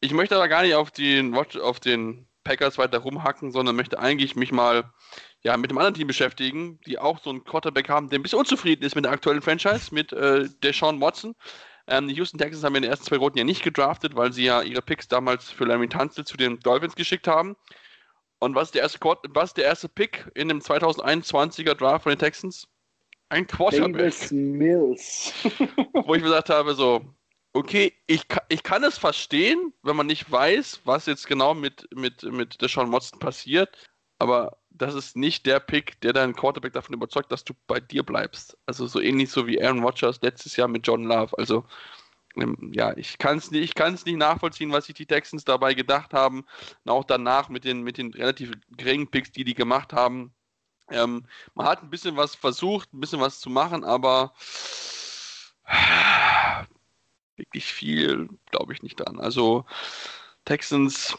Ich möchte aber gar nicht auf den, auf den Packers weiter rumhacken, sondern möchte eigentlich mich mal ja, mit einem anderen Team beschäftigen, die auch so einen Quarterback haben, der ein bisschen unzufrieden ist mit der aktuellen Franchise, mit äh, Deshaun Watson. Ähm, die Houston Texans haben in den ersten zwei Runden ja nicht gedraftet, weil sie ja ihre Picks damals für Larry Tunzel zu den Dolphins geschickt haben. Und was ist der erste, was ist der erste Pick in dem 2021er Draft von den Texans? Ein Quarterback. Davis Mills. Wo ich gesagt habe, so, okay, ich, ich kann es verstehen, wenn man nicht weiß, was jetzt genau mit, mit, mit Deshaun Watson passiert, aber das ist nicht der Pick, der deinen Quarterback davon überzeugt, dass du bei dir bleibst. Also so ähnlich so wie Aaron Rodgers letztes Jahr mit John Love. Also ähm, ja, ich kann es nicht, nicht nachvollziehen, was sich die Texans dabei gedacht haben. Und auch danach mit den, mit den relativ geringen Picks, die die gemacht haben. Ähm, man hat ein bisschen was versucht, ein bisschen was zu machen, aber wirklich viel glaube ich nicht dran. Also Texans,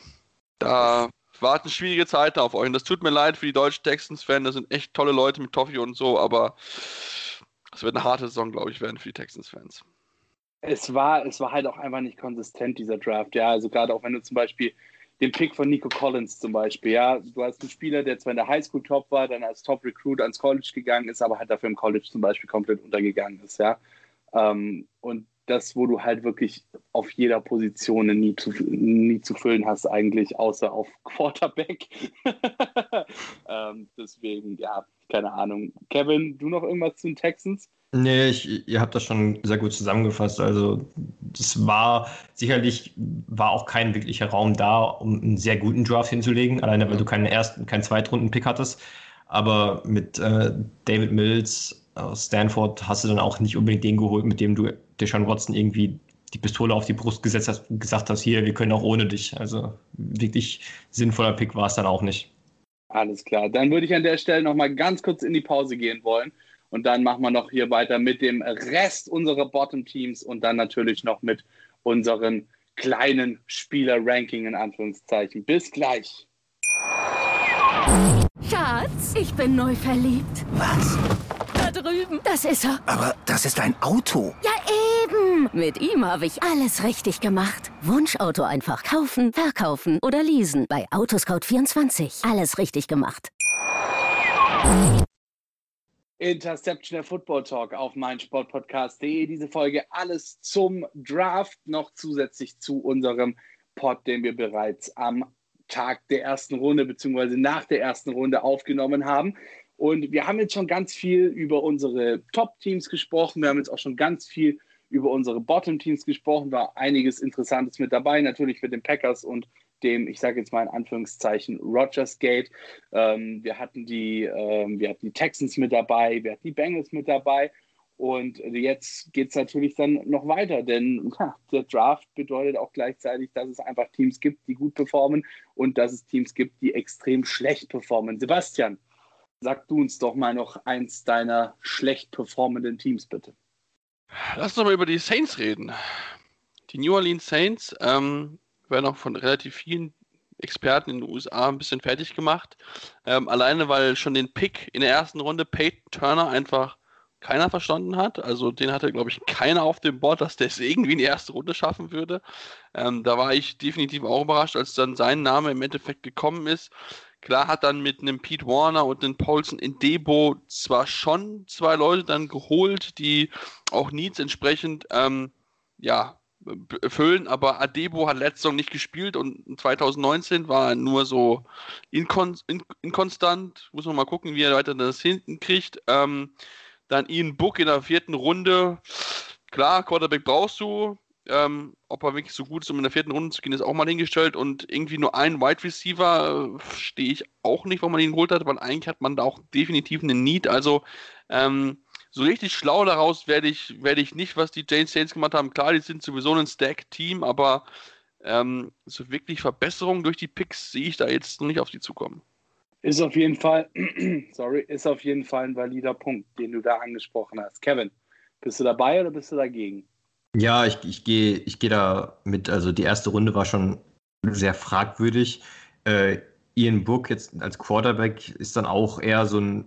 da warten schwierige Zeiten auf euch. Und das tut mir leid für die deutschen Texans-Fans. Das sind echt tolle Leute mit Toffee und so, aber es wird eine harte Saison, glaube ich, werden für die Texans-Fans. Es war, es war halt auch einfach nicht konsistent, dieser Draft. Ja, also gerade auch wenn du zum Beispiel den Pick von Nico Collins zum Beispiel, ja, du hast einen Spieler, der zwar in der Highschool top war, dann als Top-Recruit ans College gegangen ist, aber halt dafür im College zum Beispiel komplett untergegangen ist, ja. Ähm, und das, wo du halt wirklich auf jeder Position nie zu, nie zu füllen hast, eigentlich, außer auf Quarterback. ähm, deswegen, ja, keine Ahnung. Kevin, du noch irgendwas zu den Texans? Nee, ich, ihr habt das schon sehr gut zusammengefasst. Also, das war sicherlich war auch kein wirklicher Raum da, um einen sehr guten Draft hinzulegen, alleine weil du keinen ersten, keinen Zweitrunden-Pick hattest. Aber mit äh, David Mills aus Stanford hast du dann auch nicht unbedingt den geholt, mit dem du Deshaun Watson irgendwie die Pistole auf die Brust gesetzt hast und gesagt hast, hier, wir können auch ohne dich. Also wirklich sinnvoller Pick war es dann auch nicht. Alles klar. Dann würde ich an der Stelle nochmal ganz kurz in die Pause gehen wollen. Und dann machen wir noch hier weiter mit dem Rest unserer Bottom-Teams und dann natürlich noch mit unseren kleinen Spieler-Ranking in Anführungszeichen. Bis gleich. Schatz, ich bin neu verliebt. Was? Da drüben. Das ist er. Aber das ist ein Auto. Ja, eben. Mit ihm habe ich alles richtig gemacht. Wunschauto einfach kaufen, verkaufen oder leasen. Bei Autoscout24. Alles richtig gemacht. Interception der Football Talk auf meinsportpodcast.de. Diese Folge alles zum Draft, noch zusätzlich zu unserem Pod, den wir bereits am Tag der ersten Runde beziehungsweise nach der ersten Runde aufgenommen haben. Und wir haben jetzt schon ganz viel über unsere Top-Teams gesprochen. Wir haben jetzt auch schon ganz viel über unsere Bottom-Teams gesprochen. War einiges Interessantes mit dabei, natürlich mit den Packers und dem, ich sage jetzt mal in Anführungszeichen, Rogers Gate. Ähm, wir, hatten die, ähm, wir hatten die Texans mit dabei, wir hatten die Bengals mit dabei. Und jetzt geht es natürlich dann noch weiter, denn ja, der Draft bedeutet auch gleichzeitig, dass es einfach Teams gibt, die gut performen und dass es Teams gibt, die extrem schlecht performen. Sebastian, sag du uns doch mal noch eins deiner schlecht performenden Teams, bitte. Lass uns mal über die Saints reden. Die New Orleans Saints ähm, werden auch von relativ vielen Experten in den USA ein bisschen fertig gemacht. Ähm, alleine, weil schon den Pick in der ersten Runde Peyton Turner einfach keiner verstanden hat. Also den hatte, glaube ich, keiner auf dem Board, dass der es irgendwie in die erste Runde schaffen würde. Ähm, da war ich definitiv auch überrascht, als dann sein Name im Endeffekt gekommen ist. Klar hat dann mit einem Pete Warner und einem Paulson in Debo zwar schon zwei Leute dann geholt, die auch Needs entsprechend ähm, ja, erfüllen, aber Adebo hat letzte Saison nicht gespielt und 2019 war er nur so inkon in inkonstant. Muss man mal gucken, wie er weiter das hinten kriegt. Ähm, dann Ian Book in der vierten Runde. Klar, Quarterback brauchst du. Ähm, ob er wirklich so gut ist, um in der vierten Runde zu gehen, ist auch mal hingestellt. Und irgendwie nur ein Wide Receiver äh, stehe ich auch nicht, warum man ihn geholt hat, weil eigentlich hat man da auch definitiv einen Need. Also ähm, so richtig schlau daraus werde ich, werde ich nicht, was die Jane Saints gemacht haben. Klar, die sind sowieso ein Stack-Team, aber ähm, so wirklich Verbesserungen durch die Picks sehe ich da jetzt noch nicht auf die zukommen. Ist auf jeden Fall, sorry, ist auf jeden Fall ein valider Punkt, den du da angesprochen hast. Kevin, bist du dabei oder bist du dagegen? Ja, ich, ich gehe ich geh da mit. Also die erste Runde war schon sehr fragwürdig. Äh, Ian Book jetzt als Quarterback ist dann auch eher so ein,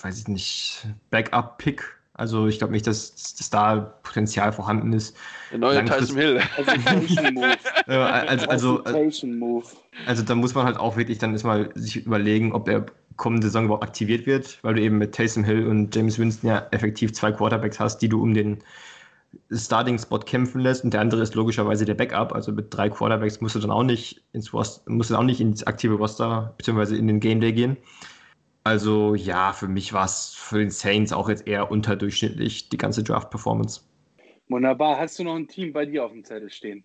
weiß ich nicht, Backup-Pick. Also ich glaube nicht, dass, dass da Potenzial vorhanden ist. Der neue Tyson Hill. also, also, also, also da muss man halt auch wirklich dann erstmal sich überlegen, ob er kommende Saison überhaupt aktiviert wird, weil du eben mit Taysom Hill und James Winston ja effektiv zwei Quarterbacks hast, die du um den Starting-Spot kämpfen lässt und der andere ist logischerweise der Backup. Also mit drei Quarterbacks musst du dann auch nicht ins Roster, musst du auch nicht ins aktive Roster bzw. in den Game Day gehen. Also ja, für mich war es für den Saints auch jetzt eher unterdurchschnittlich, die ganze Draft-Performance. Wunderbar. Hast du noch ein Team bei dir auf dem Zettel stehen?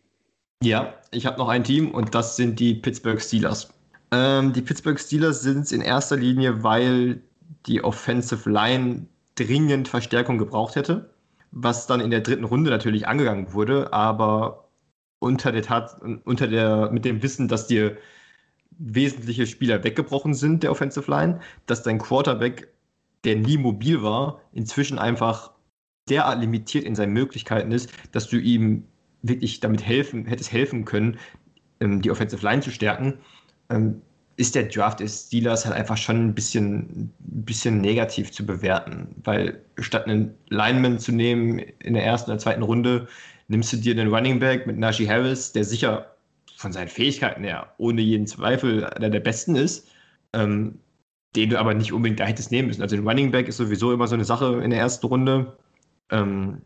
Ja, ich habe noch ein Team und das sind die Pittsburgh Steelers. Ähm, die Pittsburgh Steelers sind es in erster Linie, weil die Offensive Line dringend Verstärkung gebraucht hätte, was dann in der dritten Runde natürlich angegangen wurde, aber unter der Tat, unter der, mit dem Wissen, dass dir wesentliche Spieler weggebrochen sind, der Offensive Line, dass dein Quarterback, der nie mobil war, inzwischen einfach derart limitiert in seinen Möglichkeiten ist, dass du ihm wirklich damit helfen, hättest helfen können, ähm, die Offensive Line zu stärken, ähm, ist der Draft des Steelers halt einfach schon ein bisschen, ein bisschen negativ zu bewerten. Weil statt einen Lineman zu nehmen in der ersten oder zweiten Runde, nimmst du dir einen Running Back mit Najee Harris, der sicher von seinen Fähigkeiten her ohne jeden Zweifel einer der besten ist, ähm, den du aber nicht unbedingt da hättest nehmen müssen. Also ein Running Back ist sowieso immer so eine Sache in der ersten Runde. Ähm,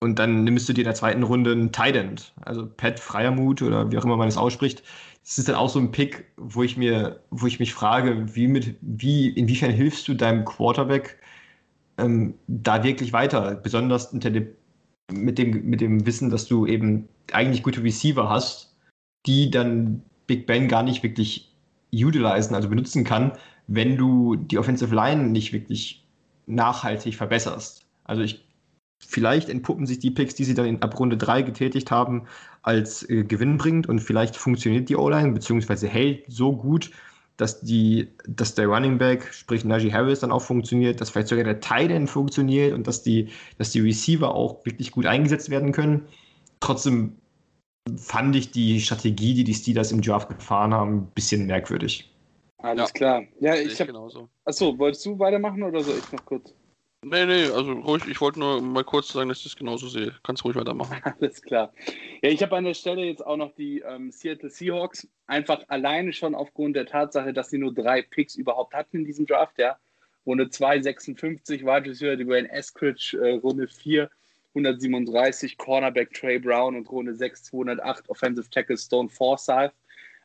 und dann nimmst du dir in der zweiten Runde einen Tight End, also Pat Freiermut oder wie auch immer man es ausspricht. Das ist dann auch so ein Pick, wo ich mir, wo ich mich frage, wie mit, wie, inwiefern hilfst du deinem Quarterback ähm, da wirklich weiter? Besonders unter dem, mit dem, mit dem Wissen, dass du eben eigentlich gute Receiver hast, die dann Big Ben gar nicht wirklich utilisen, also benutzen kann, wenn du die Offensive Line nicht wirklich nachhaltig verbesserst. Also ich vielleicht entpuppen sich die Picks, die sie dann in ab Runde 3 getätigt haben, als äh, gewinnbringend und vielleicht funktioniert die O-Line, beziehungsweise hält so gut, dass, die, dass der Running Back, sprich Najee Harris, dann auch funktioniert, dass vielleicht sogar der Tight End funktioniert und dass die, dass die Receiver auch wirklich gut eingesetzt werden können. Trotzdem fand ich die Strategie, die die Steelers im Draft gefahren haben, ein bisschen merkwürdig. Alles ja. klar. Ja, ich habe. Achso, wolltest du weitermachen oder soll ich noch kurz? Nee, nee, also ruhig, ich wollte nur mal kurz sagen, dass ich das genauso sehe. Kannst ruhig weitermachen. Alles klar. Ja, ich habe an der Stelle jetzt auch noch die ähm, Seattle Seahawks, einfach alleine schon aufgrund der Tatsache, dass sie nur drei Picks überhaupt hatten in diesem Draft, ja. Runde 2, 56, Wide Receiver, Dwayne Eskridge, äh, Runde 4, 137 Cornerback Trey Brown und Runde 6 208 Offensive Tackle Stone Forsyth.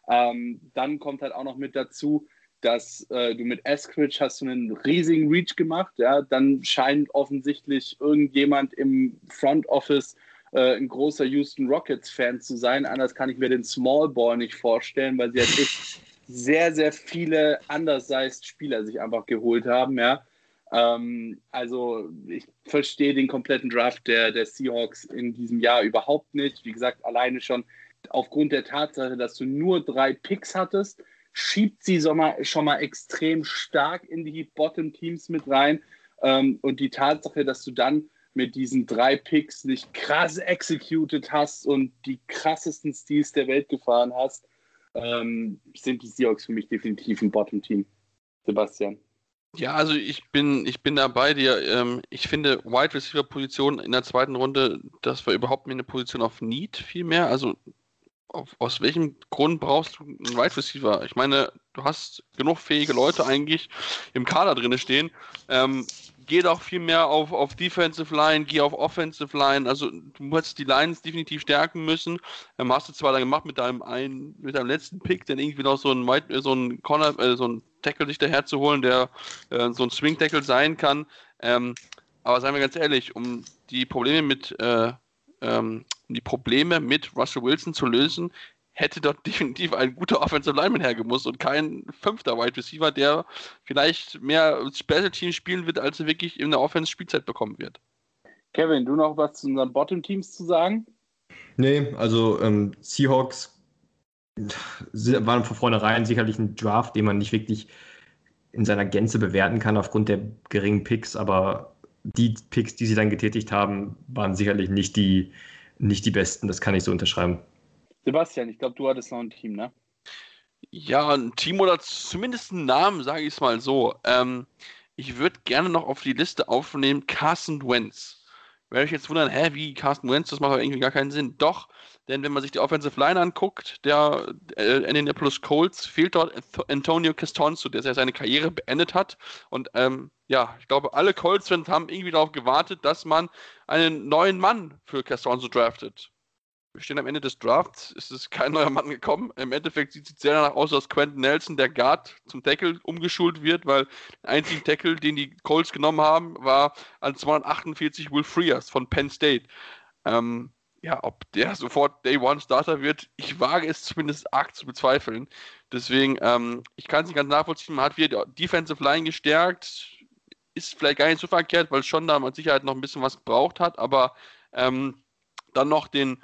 Ähm, dann kommt halt auch noch mit dazu, dass äh, du mit Eskridge hast du einen riesigen Reach gemacht. Ja? Dann scheint offensichtlich irgendjemand im Front Office äh, ein großer Houston Rockets-Fan zu sein. Anders kann ich mir den Small Ball nicht vorstellen, weil sie halt echt sehr, sehr viele undersized Spieler sich einfach geholt haben. Ja? Ähm, also ich verstehe den kompletten Draft der, der Seahawks in diesem Jahr überhaupt nicht. Wie gesagt, alleine schon aufgrund der Tatsache, dass du nur drei Picks hattest, schiebt sie so mal, schon mal extrem stark in die Bottom-Teams mit rein. Ähm, und die Tatsache, dass du dann mit diesen drei Picks nicht krass executed hast und die krassesten Steals der Welt gefahren hast, ähm, sind die Seahawks für mich definitiv ein Bottom-Team. Sebastian. Ja, also ich bin, ich bin da bei dir. Ähm, ich finde Wide Receiver Position in der zweiten Runde, das war überhaupt nicht eine Position auf Need vielmehr. Also auf, aus welchem Grund brauchst du einen Wide Receiver? Ich meine, du hast genug fähige Leute eigentlich im Kader drin stehen. Ähm, geh doch viel mehr auf, auf Defensive Line, geh auf Offensive Line. Also du hättest die Lines definitiv stärken müssen. Ähm, hast du zwar dann gemacht mit deinem einen, mit deinem letzten Pick, dann irgendwie noch so ein White, so ein Corner, äh, so ein Tackle dich daher zu holen, der äh, so ein Swing Tackle sein kann. Ähm, aber seien wir ganz ehrlich, um die Probleme mit äh, ähm, die Probleme mit Russell Wilson zu lösen, hätte dort definitiv ein guter Offensive Lineman hergemusst und kein fünfter Wide Receiver, der vielleicht mehr Special Team spielen wird, als er wirklich in der Offense Spielzeit bekommen wird. Kevin, du noch was zu unseren Bottom Teams zu sagen? Nee, also ähm, Seahawks waren von vornherein sicherlich ein Draft, den man nicht wirklich in seiner Gänze bewerten kann aufgrund der geringen Picks, aber die Picks, die sie dann getätigt haben, waren sicherlich nicht die, nicht die besten. Das kann ich so unterschreiben. Sebastian, ich glaube, du hattest noch ein Team, ne? Ja, ein Team oder zumindest einen Namen, sage ich es mal so. Ähm, ich würde gerne noch auf die Liste aufnehmen Carson Wentz. Werde ich jetzt wundern, hä, wie Carson Wentz, das macht aber irgendwie gar keinen Sinn. Doch, denn wenn man sich die Offensive Line anguckt, der äh, Indianapolis Colts, fehlt dort Antonio Castonzo, der seine Karriere beendet hat. Und ähm, ja, ich glaube, alle Colts-Fans haben irgendwie darauf gewartet, dass man einen neuen Mann für Castonzo draftet wir stehen am Ende des Drafts, es ist kein neuer Mann gekommen. Im Endeffekt sieht es sehr danach aus, dass Quentin Nelson, der Guard, zum Tackle umgeschult wird, weil der einzige Tackle, den die Colts genommen haben, war an 248 Will Frears von Penn State. Ähm, ja, ob der sofort Day One Starter wird, ich wage es zumindest arg zu bezweifeln. Deswegen, ähm, ich kann es nicht ganz nachvollziehen. Man hat wieder Defensive Line gestärkt, ist vielleicht gar nicht so verkehrt, weil schon da mit Sicherheit noch ein bisschen was gebraucht hat, aber ähm, dann noch den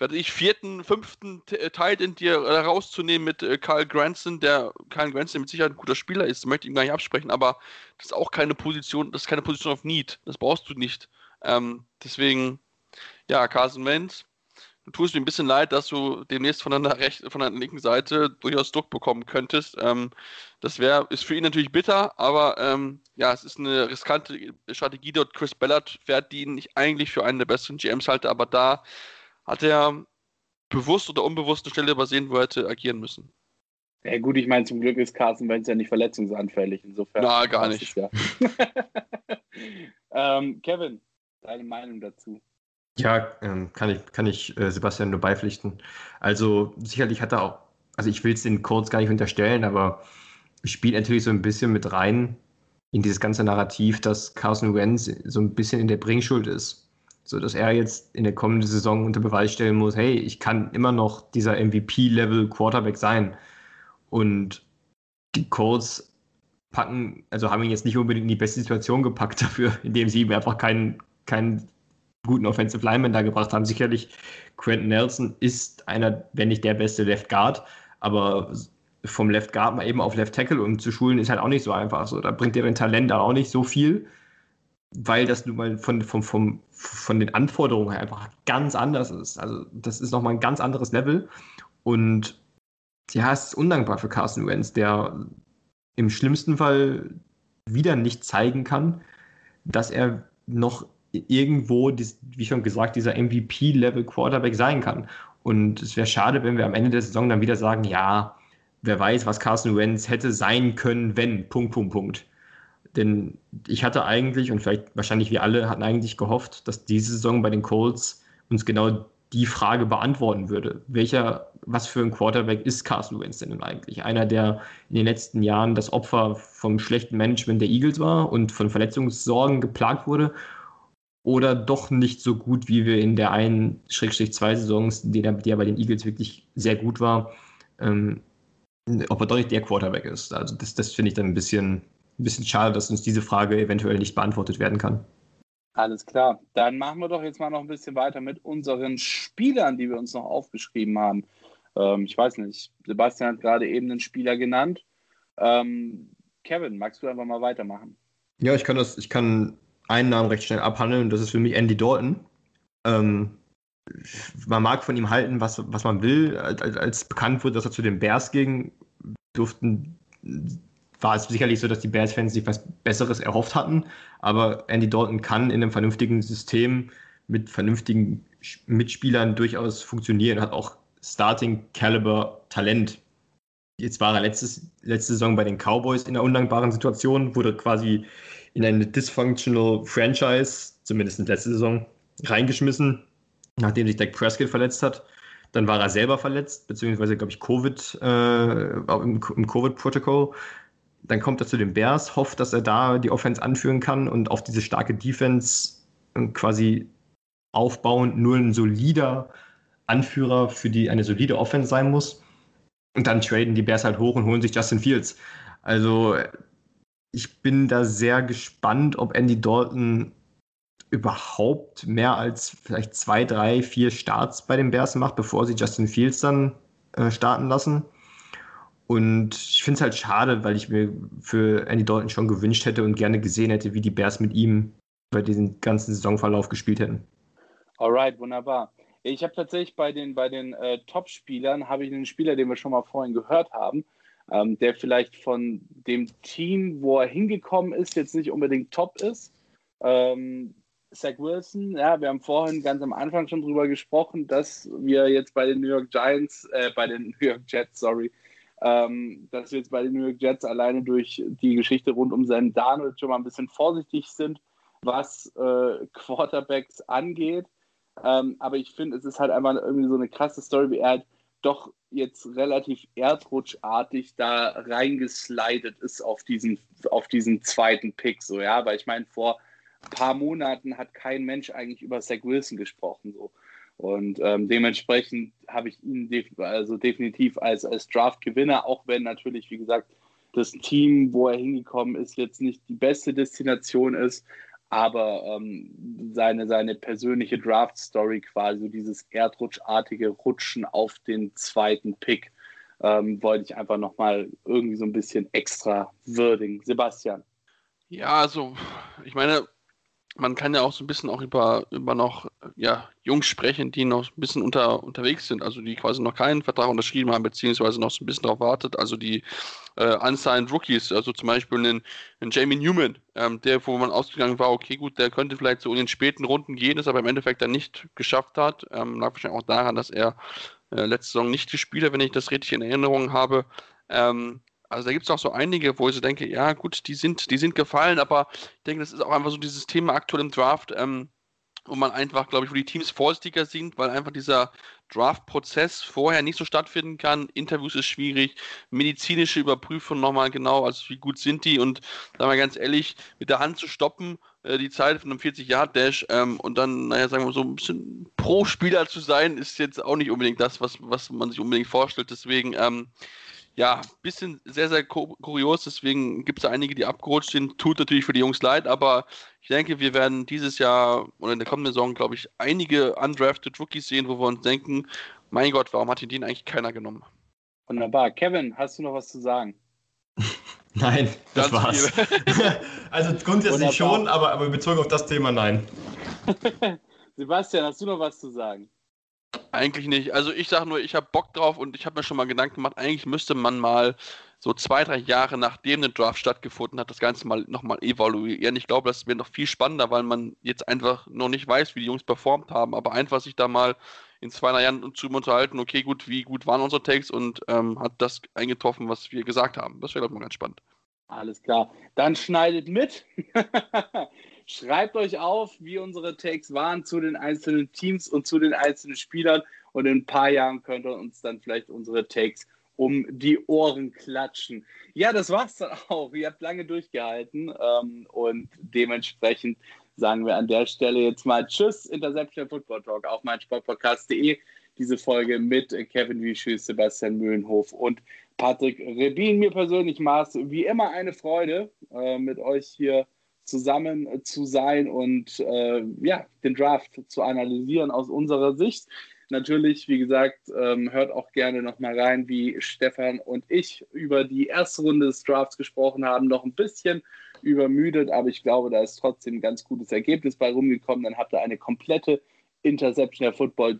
werde ich, vierten, fünften äh, Teil in dir äh, rauszunehmen mit äh, Karl Granson, der Karl Granson mit Sicherheit ein guter Spieler ist, möchte ich ihm gar nicht absprechen, aber das ist auch keine Position, das ist keine Position auf Need. Das brauchst du nicht. Ähm, deswegen, ja, Carson Wentz, du tust mir ein bisschen leid, dass du demnächst von der, rechten, von der linken Seite durchaus Druck bekommen könntest. Ähm, das wäre, ist für ihn natürlich bitter, aber ähm, ja, es ist eine riskante Strategie dort. Chris Ballard fährt, die ihn nicht eigentlich für einen der besten GMs halte, aber da hat er bewusst oder unbewusst eine Stelle übersehen, wo er hätte agieren müssen. Ja gut, ich meine, zum Glück ist Carsten Wentz ja nicht verletzungsanfällig, insofern. Na, gar nicht. Ja. ähm, Kevin, deine Meinung dazu? Ja, ähm, kann ich, kann ich äh, Sebastian nur beipflichten. Also sicherlich hat er auch, also ich will es den Kurz gar nicht unterstellen, aber spielt natürlich so ein bisschen mit rein in dieses ganze Narrativ, dass Carson Wentz so ein bisschen in der Bringschuld ist so dass er jetzt in der kommenden Saison unter Beweis stellen muss, hey, ich kann immer noch dieser MVP-Level Quarterback sein. Und die Colts packen, also haben ihn jetzt nicht unbedingt in die beste Situation gepackt dafür, indem sie ihm einfach keinen, keinen guten Offensive Lineman da gebracht haben. Sicherlich, Quentin Nelson ist einer, wenn nicht der beste Left Guard, aber vom Left Guard mal eben auf Left Tackle umzuschulen, ist halt auch nicht so einfach. So, da bringt deren Talent auch nicht so viel weil das nun mal von, von, von, von den Anforderungen her einfach ganz anders ist. Also das ist nochmal ein ganz anderes Level. Und ja, es ist undankbar für Carson Wentz, der im schlimmsten Fall wieder nicht zeigen kann, dass er noch irgendwo, wie schon gesagt, dieser MVP-Level Quarterback sein kann. Und es wäre schade, wenn wir am Ende der Saison dann wieder sagen, ja, wer weiß, was Carson Wentz hätte sein können, wenn, Punkt, Punkt, Punkt Denn ich hatte eigentlich, und vielleicht wahrscheinlich wir alle, hatten eigentlich gehofft, dass diese Saison bei den Colts uns genau die Frage beantworten würde. Welcher, was für ein Quarterback ist Carson Wentz denn nun eigentlich? Einer, der in den letzten Jahren das Opfer vom schlechten Management der Eagles war und von Verletzungssorgen geplagt wurde? Oder doch nicht so gut, wie wir in der einen, Schrägstrich zwei Saisons, die er, die er bei den Eagles wirklich sehr gut war, ähm, ob er doch nicht der Quarterback ist. Also das, das finde ich dann ein bisschen, ein bisschen schade, dass uns diese Frage eventuell nicht beantwortet werden kann. Alles klar. Dann machen wir doch jetzt mal noch ein bisschen weiter mit unseren Spielern, die wir uns noch aufgeschrieben haben. Ähm, ich weiß nicht, Sebastian hat gerade eben einen Spieler genannt. Ähm, Kevin, magst du einfach mal weitermachen? Ja, ich kann das, ich kann einen Namen recht schnell abhandeln das ist für mich Andy Dalton. Ähm, man mag von ihm halten, was, was man will. Als, als bekannt wurde, dass er zu den Bears ging, durften war es sicherlich so, dass die Bears-Fans sich was Besseres erhofft hatten. Aber Andy Dalton kann in einem vernünftigen System mit vernünftigen Mitspielern durchaus funktionieren, hat auch Starting-Caliber-Talent. Jetzt war er letztes, letzte Saison bei den Cowboys in einer undankbaren Situation, wurde quasi in eine dysfunctional Franchise, zumindest in letzter Saison, reingeschmissen, nachdem sich Dak Prescott verletzt hat. Dann war er selber verletzt, beziehungsweise, glaube ich, Covid, äh, im, im Covid-Protokoll. Dann kommt er zu den Bears, hofft, dass er da die Offense anführen kann und auf diese starke Defense äh, quasi aufbauend nur ein solider Anführer für die eine solide Offense sein muss. Und dann traden die Bears halt hoch und holen sich Justin Fields. Also ich bin da sehr gespannt, ob Andy Dalton überhaupt mehr als vielleicht zwei, drei, vier Starts bei den Bears macht, bevor sie Justin Fields dann äh, starten lassen. Und ich finde es halt schade, weil ich mir für Andy Dalton schon gewünscht hätte und gerne gesehen hätte, wie die Bears mit ihm bei diesem ganzen Saisonverlauf gespielt hätten. Alright, wunderbar. Ich habe tatsächlich bei den, bei den äh, Top-Spielern, habe ich einen Spieler, den wir schon mal vorhin gehört haben, ähm, der vielleicht von dem Team, wo er hingekommen ist, jetzt nicht unbedingt top ist. Ähm, Zach Wilson, ja, wir haben vorhin ganz am Anfang schon drüber gesprochen, dass wir jetzt bei den New York Giants, äh, bei den New York Jets, sorry, ähm, dass wir jetzt bei den New York Jets alleine durch die Geschichte rund um seinen Darnold schon mal ein bisschen vorsichtig sind, was äh, Quarterbacks angeht. Ähm, aber ich finde, es ist halt einfach irgendwie so eine krasse Story, wie er halt doch jetzt relativ erdrutschartig da reingeslidet ist auf diesen, auf diesen zweiten Pick. So, ja, weil ich meine, vor ein paar Monaten hat kein Mensch eigentlich über Zach Wilson gesprochen. So. Und ähm, dementsprechend habe ich ihn def also definitiv als, als Draft-Gewinner, auch wenn natürlich, wie gesagt, das Team, wo er hingekommen ist, jetzt nicht die beste Destination ist, aber ähm, seine, seine persönliche Draft-Story quasi, dieses erdrutschartige Rutschen auf den zweiten Pick, ähm, wollte ich einfach nochmal irgendwie so ein bisschen extra würdigen. Sebastian. Ja, also ich meine, man kann ja auch so ein bisschen auch über, über noch ja, Jungs sprechen, die noch ein bisschen unter, unterwegs sind, also die quasi noch keinen Vertrag unterschrieben haben, beziehungsweise noch so ein bisschen darauf wartet, also die äh, unsigned Rookies, also zum Beispiel einen, einen Jamie Newman, ähm, der, wo man ausgegangen war, okay, gut, der könnte vielleicht so in den späten Runden gehen, das aber im Endeffekt dann nicht geschafft hat. Ähm, lag wahrscheinlich auch daran, dass er äh, letzte Saison nicht gespielt hat, wenn ich das richtig in Erinnerung habe. Ähm, also da gibt es auch so einige, wo ich so denke, ja gut, die sind, die sind gefallen, aber ich denke, das ist auch einfach so dieses Thema aktuell im Draft, ähm, wo man einfach, glaube ich, wo die Teams vorsichtiger sind, weil einfach dieser Draft-Prozess vorher nicht so stattfinden kann. Interviews ist schwierig, medizinische Überprüfung nochmal genau, also wie gut sind die und sagen wir ganz ehrlich, mit der Hand zu stoppen, äh, die Zeit von einem 40-Yard-Dash ähm, und dann, naja, sagen wir so ein bisschen pro Spieler zu sein, ist jetzt auch nicht unbedingt das, was, was man sich unbedingt vorstellt. Deswegen, ähm, ja, bisschen sehr, sehr kurios, deswegen gibt es einige, die abgerutscht sind. Tut natürlich für die Jungs leid, aber ich denke, wir werden dieses Jahr oder in der kommenden Saison, glaube ich, einige undrafted Rookies sehen, wo wir uns denken, mein Gott, warum hat den eigentlich keiner genommen? Wunderbar. Kevin, hast du noch was zu sagen? Nein, das Ganz war's. also grundsätzlich Wunderbar. schon, aber, aber bezogen auf das Thema nein. Sebastian, hast du noch was zu sagen? Eigentlich nicht. Also ich sage nur, ich habe Bock drauf und ich habe mir schon mal Gedanken gemacht, eigentlich müsste man mal so zwei, drei Jahre nachdem der Draft stattgefunden hat, das Ganze mal nochmal evaluieren. Ich glaube, das wäre noch viel spannender, weil man jetzt einfach noch nicht weiß, wie die Jungs performt haben, aber einfach sich da mal in zwei, drei Jahren zu unterhalten, okay, gut, wie gut waren unsere Takes und ähm, hat das eingetroffen, was wir gesagt haben. Das wäre, glaube ich, mal ganz spannend. Alles klar. Dann schneidet mit. Schreibt euch auf, wie unsere Takes waren zu den einzelnen Teams und zu den einzelnen Spielern. Und in ein paar Jahren könnt ihr uns dann vielleicht unsere Takes um die Ohren klatschen. Ja, das war's dann auch. Ihr habt lange durchgehalten ähm, und dementsprechend sagen wir an der Stelle jetzt mal Tschüss, Interception Football Talk auf meinsportpodcast.de. Diese Folge mit Kevin Wieschüss, Sebastian Mühlenhof und Patrick Rebin. Mir persönlich es wie immer eine Freude, äh, mit euch hier zusammen äh, zu sein und äh, ja, den Draft zu analysieren aus unserer Sicht. Natürlich, wie gesagt, ähm, hört auch gerne nochmal rein, wie Stefan und ich über die erste Runde des Drafts gesprochen haben. Noch ein bisschen übermüdet, aber ich glaube, da ist trotzdem ein ganz gutes Ergebnis bei rumgekommen. Dann habt ihr eine komplette Interception der Football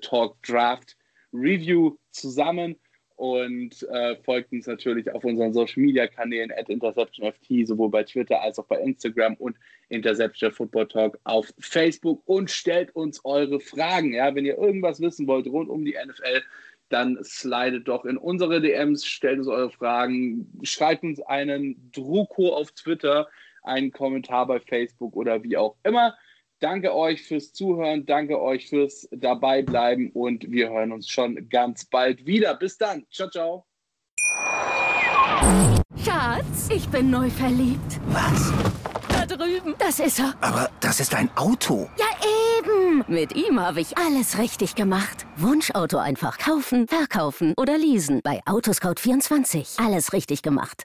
Talk Draft Review zusammen und äh, folgt uns natürlich auf unseren Social Media Kanälen at InterceptionFT, sowohl bei Twitter als auch bei Instagram und Interception Football Talk auf Facebook und stellt uns eure Fragen. Ja, wenn ihr irgendwas wissen wollt rund um die NFL, dann slidet doch in unsere DMs, stellt uns eure Fragen, schreibt uns einen Druko auf Twitter, einen Kommentar bei Facebook oder wie auch immer. Danke euch fürs Zuhören, danke euch fürs Dabeibleiben und wir hören uns schon ganz bald wieder. Bis dann. Ciao, ciao. Schatz, ich bin neu verliebt. Was? Da drüben. Das ist er. Aber das ist ein Auto. Ja, eben. Mit ihm habe ich alles richtig gemacht. Wunschauto einfach kaufen, verkaufen oder leasen. Bei Autoscout24. Alles richtig gemacht.